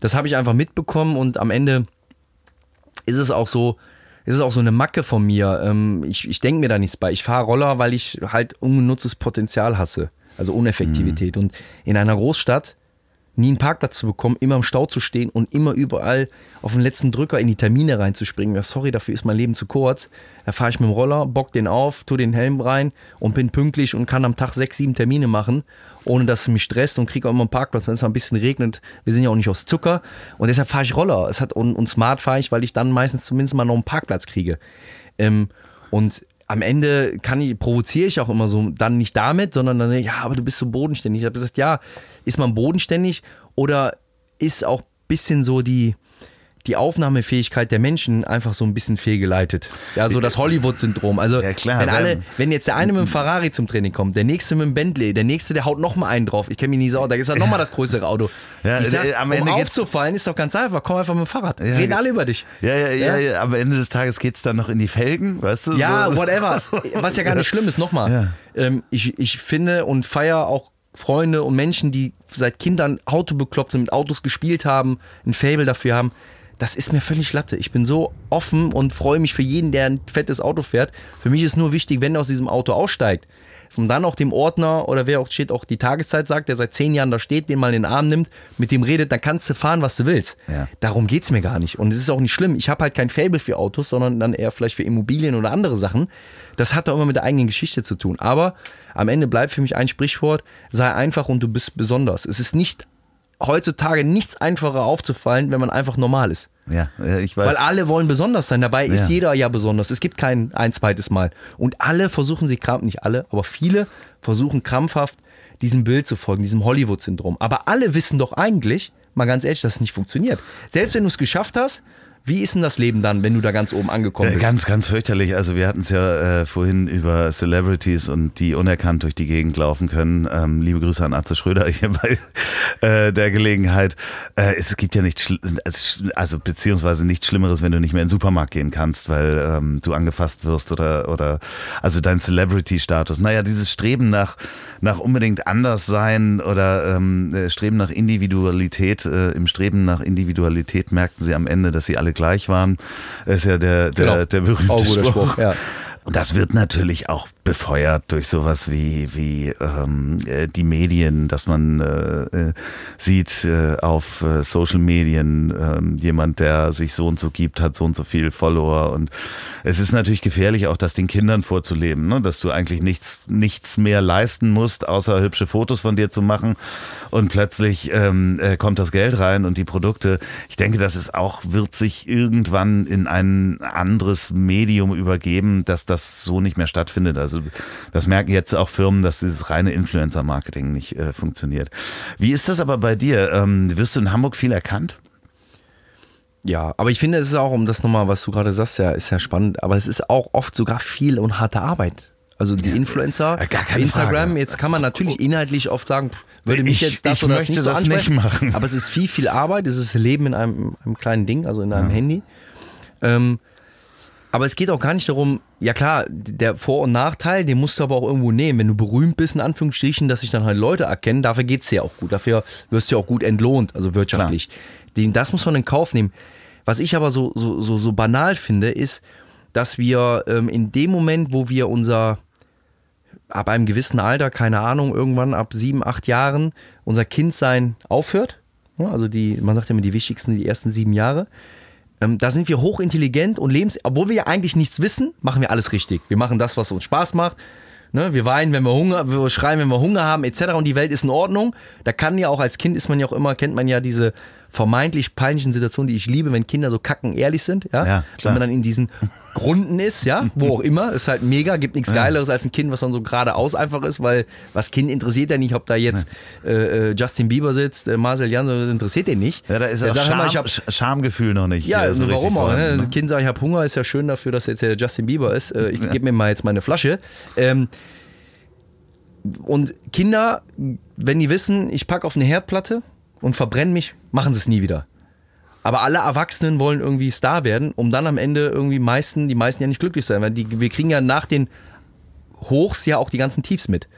das habe ich einfach mitbekommen und am Ende ist es auch so, ist es auch so eine Macke von mir. Ähm, ich, ich denke mir da nichts bei. Ich fahre Roller, weil ich halt ungenutztes Potenzial hasse. Also Uneffektivität. Mhm. Und in einer Großstadt nie einen Parkplatz zu bekommen, immer im Stau zu stehen und immer überall auf den letzten Drücker in die Termine reinzuspringen. Ja, sorry, dafür ist mein Leben zu kurz. Da fahre ich mit dem Roller, bock den auf, tu den Helm rein und bin pünktlich und kann am Tag sechs, sieben Termine machen, ohne dass es mich stresst und kriege auch immer einen Parkplatz, wenn es mal ein bisschen regnet. Wir sind ja auch nicht aus Zucker und deshalb fahre ich Roller. Es hat, und, und smart fahre ich, weil ich dann meistens zumindest mal noch einen Parkplatz kriege. Ähm, und am Ende kann ich, provoziere ich auch immer so, dann nicht damit, sondern dann, ja, aber du bist so bodenständig. Ich habe gesagt, ja, ist man bodenständig oder ist auch ein bisschen so die, die Aufnahmefähigkeit der Menschen einfach so ein bisschen fehlgeleitet. Ja, so das Hollywood-Syndrom. Also, ja, klar, wenn, alle, wenn jetzt der eine mit dem Ferrari zum Training kommt, der nächste mit dem Bentley, der nächste, der haut nochmal einen drauf. Ich kenne mich nie so, da ist halt nochmal das größere Auto. Ja, ich sag, am Ende um aufzufallen, ist doch ganz einfach. Komm einfach mit dem Fahrrad. Ja, Reden alle über dich. Ja, ja, ja, ja, am Ende des Tages geht es dann noch in die Felgen, weißt du? Ja, so. whatever. Was ja gar nicht schlimm ist, nochmal. Ähm, ich, ich finde und feiere auch Freunde und Menschen, die seit Kindern Auto bekloppt sind, mit Autos gespielt haben, ein Fable dafür haben. Das ist mir völlig Latte. Ich bin so offen und freue mich für jeden, der ein fettes Auto fährt. Für mich ist nur wichtig, wenn er aus diesem Auto aussteigt, dass man dann auch dem Ordner oder wer auch steht, auch die Tageszeit sagt, der seit zehn Jahren da steht, den mal in den Arm nimmt, mit dem redet, dann kannst du fahren, was du willst. Ja. Darum geht es mir gar nicht. Und es ist auch nicht schlimm. Ich habe halt kein Fable für Autos, sondern dann eher vielleicht für Immobilien oder andere Sachen. Das hat auch immer mit der eigenen Geschichte zu tun. Aber am Ende bleibt für mich ein Sprichwort, sei einfach und du bist besonders. Es ist nicht heutzutage nichts einfacher aufzufallen, wenn man einfach normal ist. Ja, ich weiß. Weil alle wollen besonders sein. Dabei ja. ist jeder ja besonders. Es gibt kein ein zweites Mal. Und alle versuchen sich krampf, nicht alle, aber viele versuchen krampfhaft diesem Bild zu folgen, diesem Hollywood-Syndrom. Aber alle wissen doch eigentlich, mal ganz ehrlich, dass es nicht funktioniert. Selbst wenn du es geschafft hast, wie ist denn das Leben dann, wenn du da ganz oben angekommen äh, bist? Ganz, ganz fürchterlich. Also wir hatten es ja äh, vorhin über Celebrities und die unerkannt durch die Gegend laufen können. Ähm, liebe Grüße an Atze Schröder hier bei äh, der Gelegenheit. Äh, es gibt ja nichts, also beziehungsweise nichts Schlimmeres, wenn du nicht mehr in den Supermarkt gehen kannst, weil ähm, du angefasst wirst oder, oder also dein Celebrity-Status. Naja, dieses Streben nach, nach unbedingt anders sein oder ähm, äh, Streben nach Individualität, äh, im Streben nach Individualität merkten sie am Ende, dass sie alle gleich waren. Das ist ja der, der, genau. der berühmte Spruch. Spruch ja. Und das wird natürlich auch befeuert durch sowas wie, wie ähm, äh, die Medien, dass man äh, äh, sieht äh, auf äh, Social Medien, äh, jemand, der sich so und so gibt, hat so und so viel Follower. Und es ist natürlich gefährlich, auch das den Kindern vorzuleben, ne? dass du eigentlich nichts, nichts mehr leisten musst, außer hübsche Fotos von dir zu machen. Und plötzlich ähm, äh, kommt das Geld rein und die Produkte. Ich denke, das ist auch, wird sich irgendwann in ein anderes Medium übergeben, dass das so nicht mehr stattfindet. Also also das merken jetzt auch Firmen, dass dieses reine Influencer-Marketing nicht äh, funktioniert. Wie ist das aber bei dir? Ähm, wirst du in Hamburg viel erkannt? Ja, aber ich finde, es ist auch, um das nochmal, was du gerade sagst, ja, ist ja spannend, aber es ist auch oft sogar viel und harte Arbeit. Also die Influencer, ja, Instagram, Frage. jetzt kann man natürlich inhaltlich oft sagen, würde mich jetzt das ich oder das nicht so das nicht machen. Aber es ist viel, viel Arbeit, es ist Leben in einem, einem kleinen Ding, also in einem ja. Handy. Ähm, aber es geht auch gar nicht darum, ja klar, der Vor- und Nachteil, den musst du aber auch irgendwo nehmen. Wenn du berühmt bist, in Anführungsstrichen, dass sich dann halt Leute erkennen, dafür geht es ja auch gut. Dafür wirst du ja auch gut entlohnt, also wirtschaftlich. Den, das muss man in Kauf nehmen. Was ich aber so, so, so, so banal finde, ist, dass wir ähm, in dem Moment, wo wir unser, ab einem gewissen Alter, keine Ahnung, irgendwann ab sieben, acht Jahren, unser Kindsein aufhört, ne, also die, man sagt ja immer die wichtigsten, die ersten sieben Jahre, ähm, da sind wir hochintelligent und lebens, obwohl wir ja eigentlich nichts wissen, machen wir alles richtig. Wir machen das, was uns Spaß macht. Ne? Wir weinen, wenn wir Hunger, wir schreien, wenn wir Hunger haben, etc. Und die Welt ist in Ordnung. Da kann ja auch als Kind ist man ja auch immer, kennt man ja diese vermeintlich peinlichen Situationen, die ich liebe, wenn Kinder so kacken ehrlich sind, ja. Ja, wenn klar. man dann in diesen Grunden ist, ja, wo auch immer, ist halt mega, gibt nichts Geileres als ein Kind, was dann so geradeaus einfach ist, weil was Kind interessiert ja nicht, ob da jetzt äh, äh, Justin Bieber sitzt, äh, Marcel Jan, das interessiert den nicht. Ja, da ist das Scham, hab, Sch- Schamgefühl noch nicht. ja, äh, so warum auch. Ne? Das Kind sagt, ich habe Hunger, ist ja schön dafür, dass jetzt der Justin Bieber ist. Äh, Ich gebe mir mal jetzt meine Flasche. Ähm, und Kinder, wenn die wissen, ich packe auf eine Herdplatte und verbrenne mich, machen sie es nie wieder. Aber alle Erwachsenen wollen irgendwie Star werden, um dann am Ende irgendwie meisten, die meisten ja nicht glücklich sein, weil die, wir kriegen ja nach den Hochs ja auch die ganzen Tiefs mit.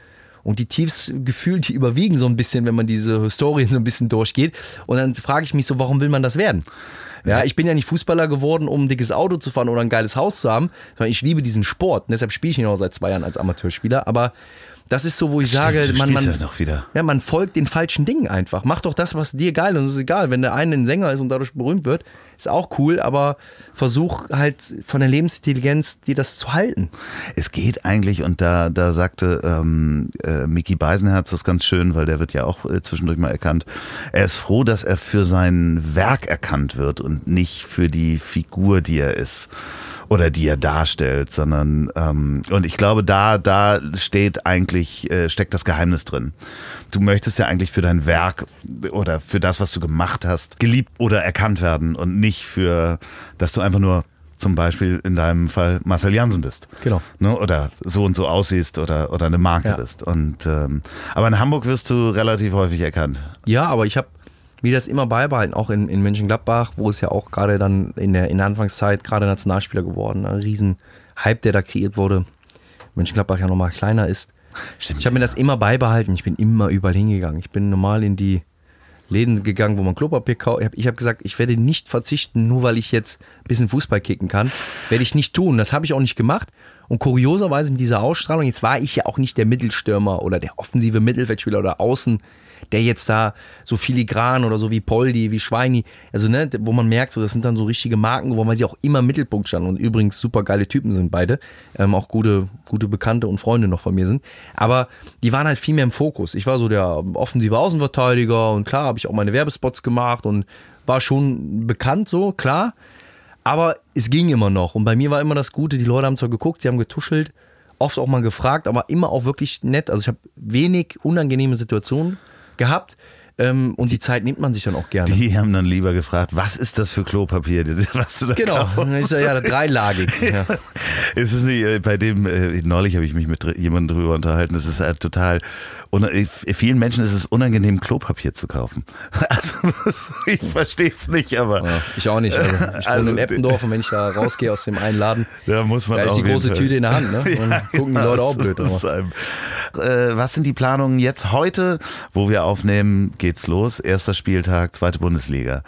Und die Tiefs gefühlt, die überwiegen so ein bisschen, wenn man diese Historien so ein bisschen durchgeht. Und dann frage ich mich so, warum will man das werden? Ja, ich bin ja nicht Fußballer geworden, um ein dickes Auto zu fahren oder ein geiles Haus zu haben, sondern ich liebe diesen Sport. Und deshalb spiele ich ihn auch seit zwei Jahren als Amateurspieler. Aber das ist so, wo ich sage, man, man, ja ja, man folgt den falschen Dingen einfach. Mach doch das, was dir geil ist. Und es ist egal, wenn der eine ein Sänger ist und dadurch berühmt wird, ist auch cool, aber versuch halt von der Lebensintelligenz dir das zu halten. Es geht eigentlich, und da, da sagte ähm, äh, Mickey Beisenherz das ganz schön, weil der wird ja auch äh, zwischendurch mal erkannt. Er ist froh, dass er für sein Werk erkannt wird und nicht für die Figur, die er ist oder die er darstellt, sondern ähm, und ich glaube, da da steht eigentlich äh, steckt das Geheimnis drin. Du möchtest ja eigentlich für dein Werk oder für das, was du gemacht hast, geliebt oder erkannt werden und nicht für, dass du einfach nur zum Beispiel in deinem Fall Marcel Jansen bist. Genau. Ne, oder so und so aussiehst oder, oder eine Marke Ja. bist. Und, ähm, aber in Hamburg wirst du relativ häufig erkannt. Ja, aber ich habe mir das immer beibehalten, auch in, in Mönchengladbach, wo es ja auch gerade dann in der, in der Anfangszeit gerade Nationalspieler geworden, ein riesen Hype, der da kreiert wurde. Mönchengladbach ja nochmal kleiner ist. Stimmt. Ich habe mir das immer beibehalten. Ich bin immer überall hingegangen. Ich bin normal in die Läden gegangen, wo man Klopapier kauft. Ich habe hab gesagt, ich werde nicht verzichten, nur weil ich jetzt ein bisschen Fußball kicken kann. Werde ich nicht tun. Das habe ich auch nicht gemacht. Und kurioserweise mit dieser Ausstrahlung, jetzt war ich ja auch nicht der Mittelstürmer oder der offensive Mittelfeldspieler oder Außen, der jetzt da so filigran oder so wie Poldi, wie Schweini, also ne, wo man merkt, so das sind dann so richtige Marken geworden, weil sie auch immer im Mittelpunkt standen und übrigens super geile Typen sind beide, ähm, auch gute, gute Bekannte und Freunde noch von mir sind. Aber die waren halt viel mehr im Fokus. Ich war so der offensive Außenverteidiger und klar habe ich auch meine Werbespots gemacht und war schon bekannt so, klar. Aber es ging immer noch. Und bei mir war immer das Gute, die Leute haben zwar geguckt, sie haben getuschelt, oft auch mal gefragt, aber immer auch wirklich nett. Also ich habe wenig unangenehme Situationen gehabt. Ähm, und die Zeit nimmt man sich dann auch gerne. Die haben dann lieber gefragt, was ist das für Klopapier, was du da genau, ist er ja dreilagig. Ja. Ist es nicht, äh, bei dem, äh, neulich habe ich mich mit jemandem drüber unterhalten, das ist halt total, vielen Menschen ist es unangenehm, Klopapier zu kaufen. Also, ich verstehe es nicht, aber Ja, ich auch nicht. Also ich Also, in Eppendorf und wenn ich da rausgehe aus dem einen Laden, da muss man da ist die große Fall- Tüte in der Hand. Ne? Und Ja, gucken die Leute auch blöd. einem- Äh, was sind die Planungen jetzt heute, wo wir aufnehmen, geht's los, erster Spieltag, zweite Bundesliga.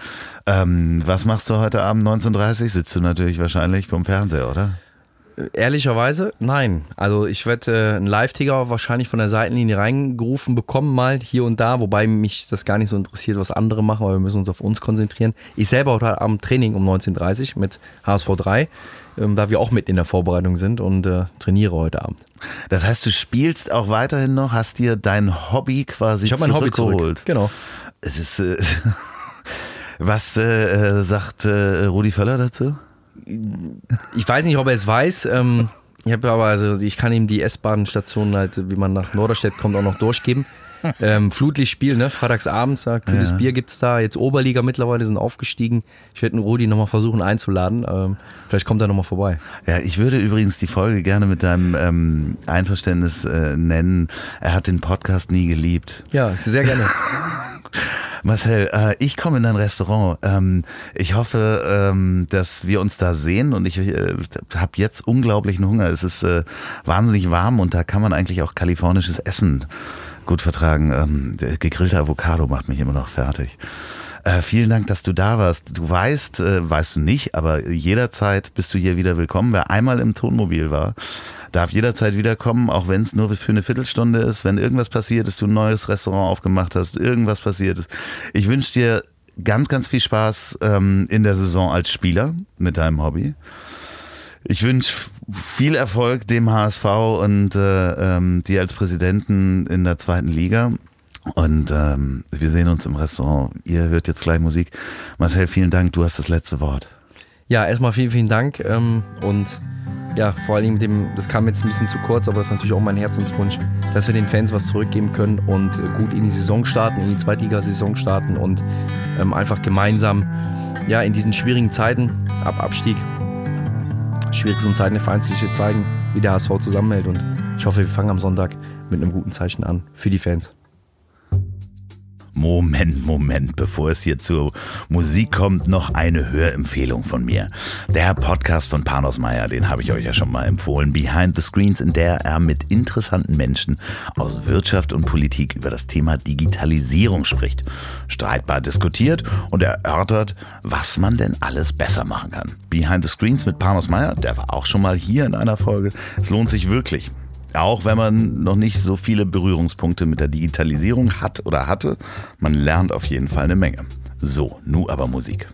Ähm, was machst du heute Abend 19.30 Sitzt du natürlich wahrscheinlich vom Fernseher, oder? Ehrlicherweise, nein. Also ich werde äh, einen Live-Ticker wahrscheinlich von der Seitenlinie reingerufen bekommen, mal hier und da, wobei mich das gar nicht so interessiert, was andere machen, weil wir müssen uns auf uns konzentrieren. Ich selber heute Abend Training um 19.30 Uhr mit HSV 3, ähm, da wir auch mit in der Vorbereitung sind und äh, trainiere heute Abend. Das heißt, du spielst auch weiterhin noch, hast dir dein Hobby quasi Ich habe mein Hobby zurückgeholt. zurück. Genau. Es ist, äh, was äh, äh, sagt äh, Rudi Völler dazu? Ich weiß nicht, ob er es weiß. Ähm, ich habe aber, also ich kann ihm die S-Bahn-Station halt, wie man nach Norderstedt kommt, auch noch durchgeben. Ähm, Flutlichtspiel, ne? Freitagsabends, da, kühles Ja. Bier gibt's da. Jetzt Oberliga mittlerweile sind aufgestiegen. Ich werde den Rudi nochmal versuchen einzuladen. Ähm, vielleicht kommt er nochmal vorbei. Ja, ich würde übrigens die Folge gerne mit deinem ähm, Einverständnis äh, nennen. Er hat den Podcast nie geliebt. Ja, sehr gerne. Marcel, äh, ich komme in dein Restaurant. Ähm, ich hoffe, ähm, dass wir uns da sehen und ich äh, habe jetzt unglaublichen Hunger. Es ist äh, wahnsinnig warm und da kann man eigentlich auch kalifornisches Essen gut vertragen. Ähm, der gegrillte Avocado macht mich immer noch fertig. Äh, vielen Dank, dass du da warst. Du weißt, äh, weißt du nicht, aber jederzeit bist du hier wieder willkommen. Wer einmal im Tonmobil war, darf jederzeit wiederkommen, auch wenn es nur für eine Viertelstunde ist. Wenn irgendwas passiert ist, du ein neues Restaurant aufgemacht hast, irgendwas passiert ist. Ich wünsche dir ganz, ganz viel Spaß ähm, in der Saison als Spieler mit deinem Hobby. Ich wünsche viel Erfolg dem HSV und äh, ähm, dir als Präsidenten in der zweiten Liga. Und ähm, wir sehen uns im Restaurant. Ihr hört jetzt gleich Musik. Marcel, vielen Dank. Du hast das letzte Wort. Ja, erstmal vielen, vielen Dank. Ähm, und ja, vor allem mit dem, das kam jetzt ein bisschen zu kurz, aber das ist natürlich auch mein Herzenswunsch, dass wir den Fans was zurückgeben können und gut in die Saison starten, in die Zweitligasaison starten und ähm, einfach gemeinsam ja, in diesen schwierigen Zeiten ab Abstieg, schwierigsten Zeiten der Vereinsgeschichte zeigen, wie der HSV zusammenhält. Und ich hoffe, wir fangen am Sonntag mit einem guten Zeichen an für die Fans. Moment, Moment, bevor es hier zur Musik kommt, noch eine Hörempfehlung von mir. Der Podcast von Panos Meyer, den habe ich euch ja schon mal empfohlen, Behind the Screens, in der er mit interessanten Menschen aus Wirtschaft und Politik über das Thema Digitalisierung spricht, streitbar diskutiert und erörtert, was man denn alles besser machen kann. Behind the Screens mit Panos Meyer, der war auch schon mal hier in einer Folge. Es lohnt sich wirklich. Auch wenn man noch nicht so viele Berührungspunkte mit der Digitalisierung hat oder hatte, man lernt auf jeden Fall eine Menge. So, nu aber Musik.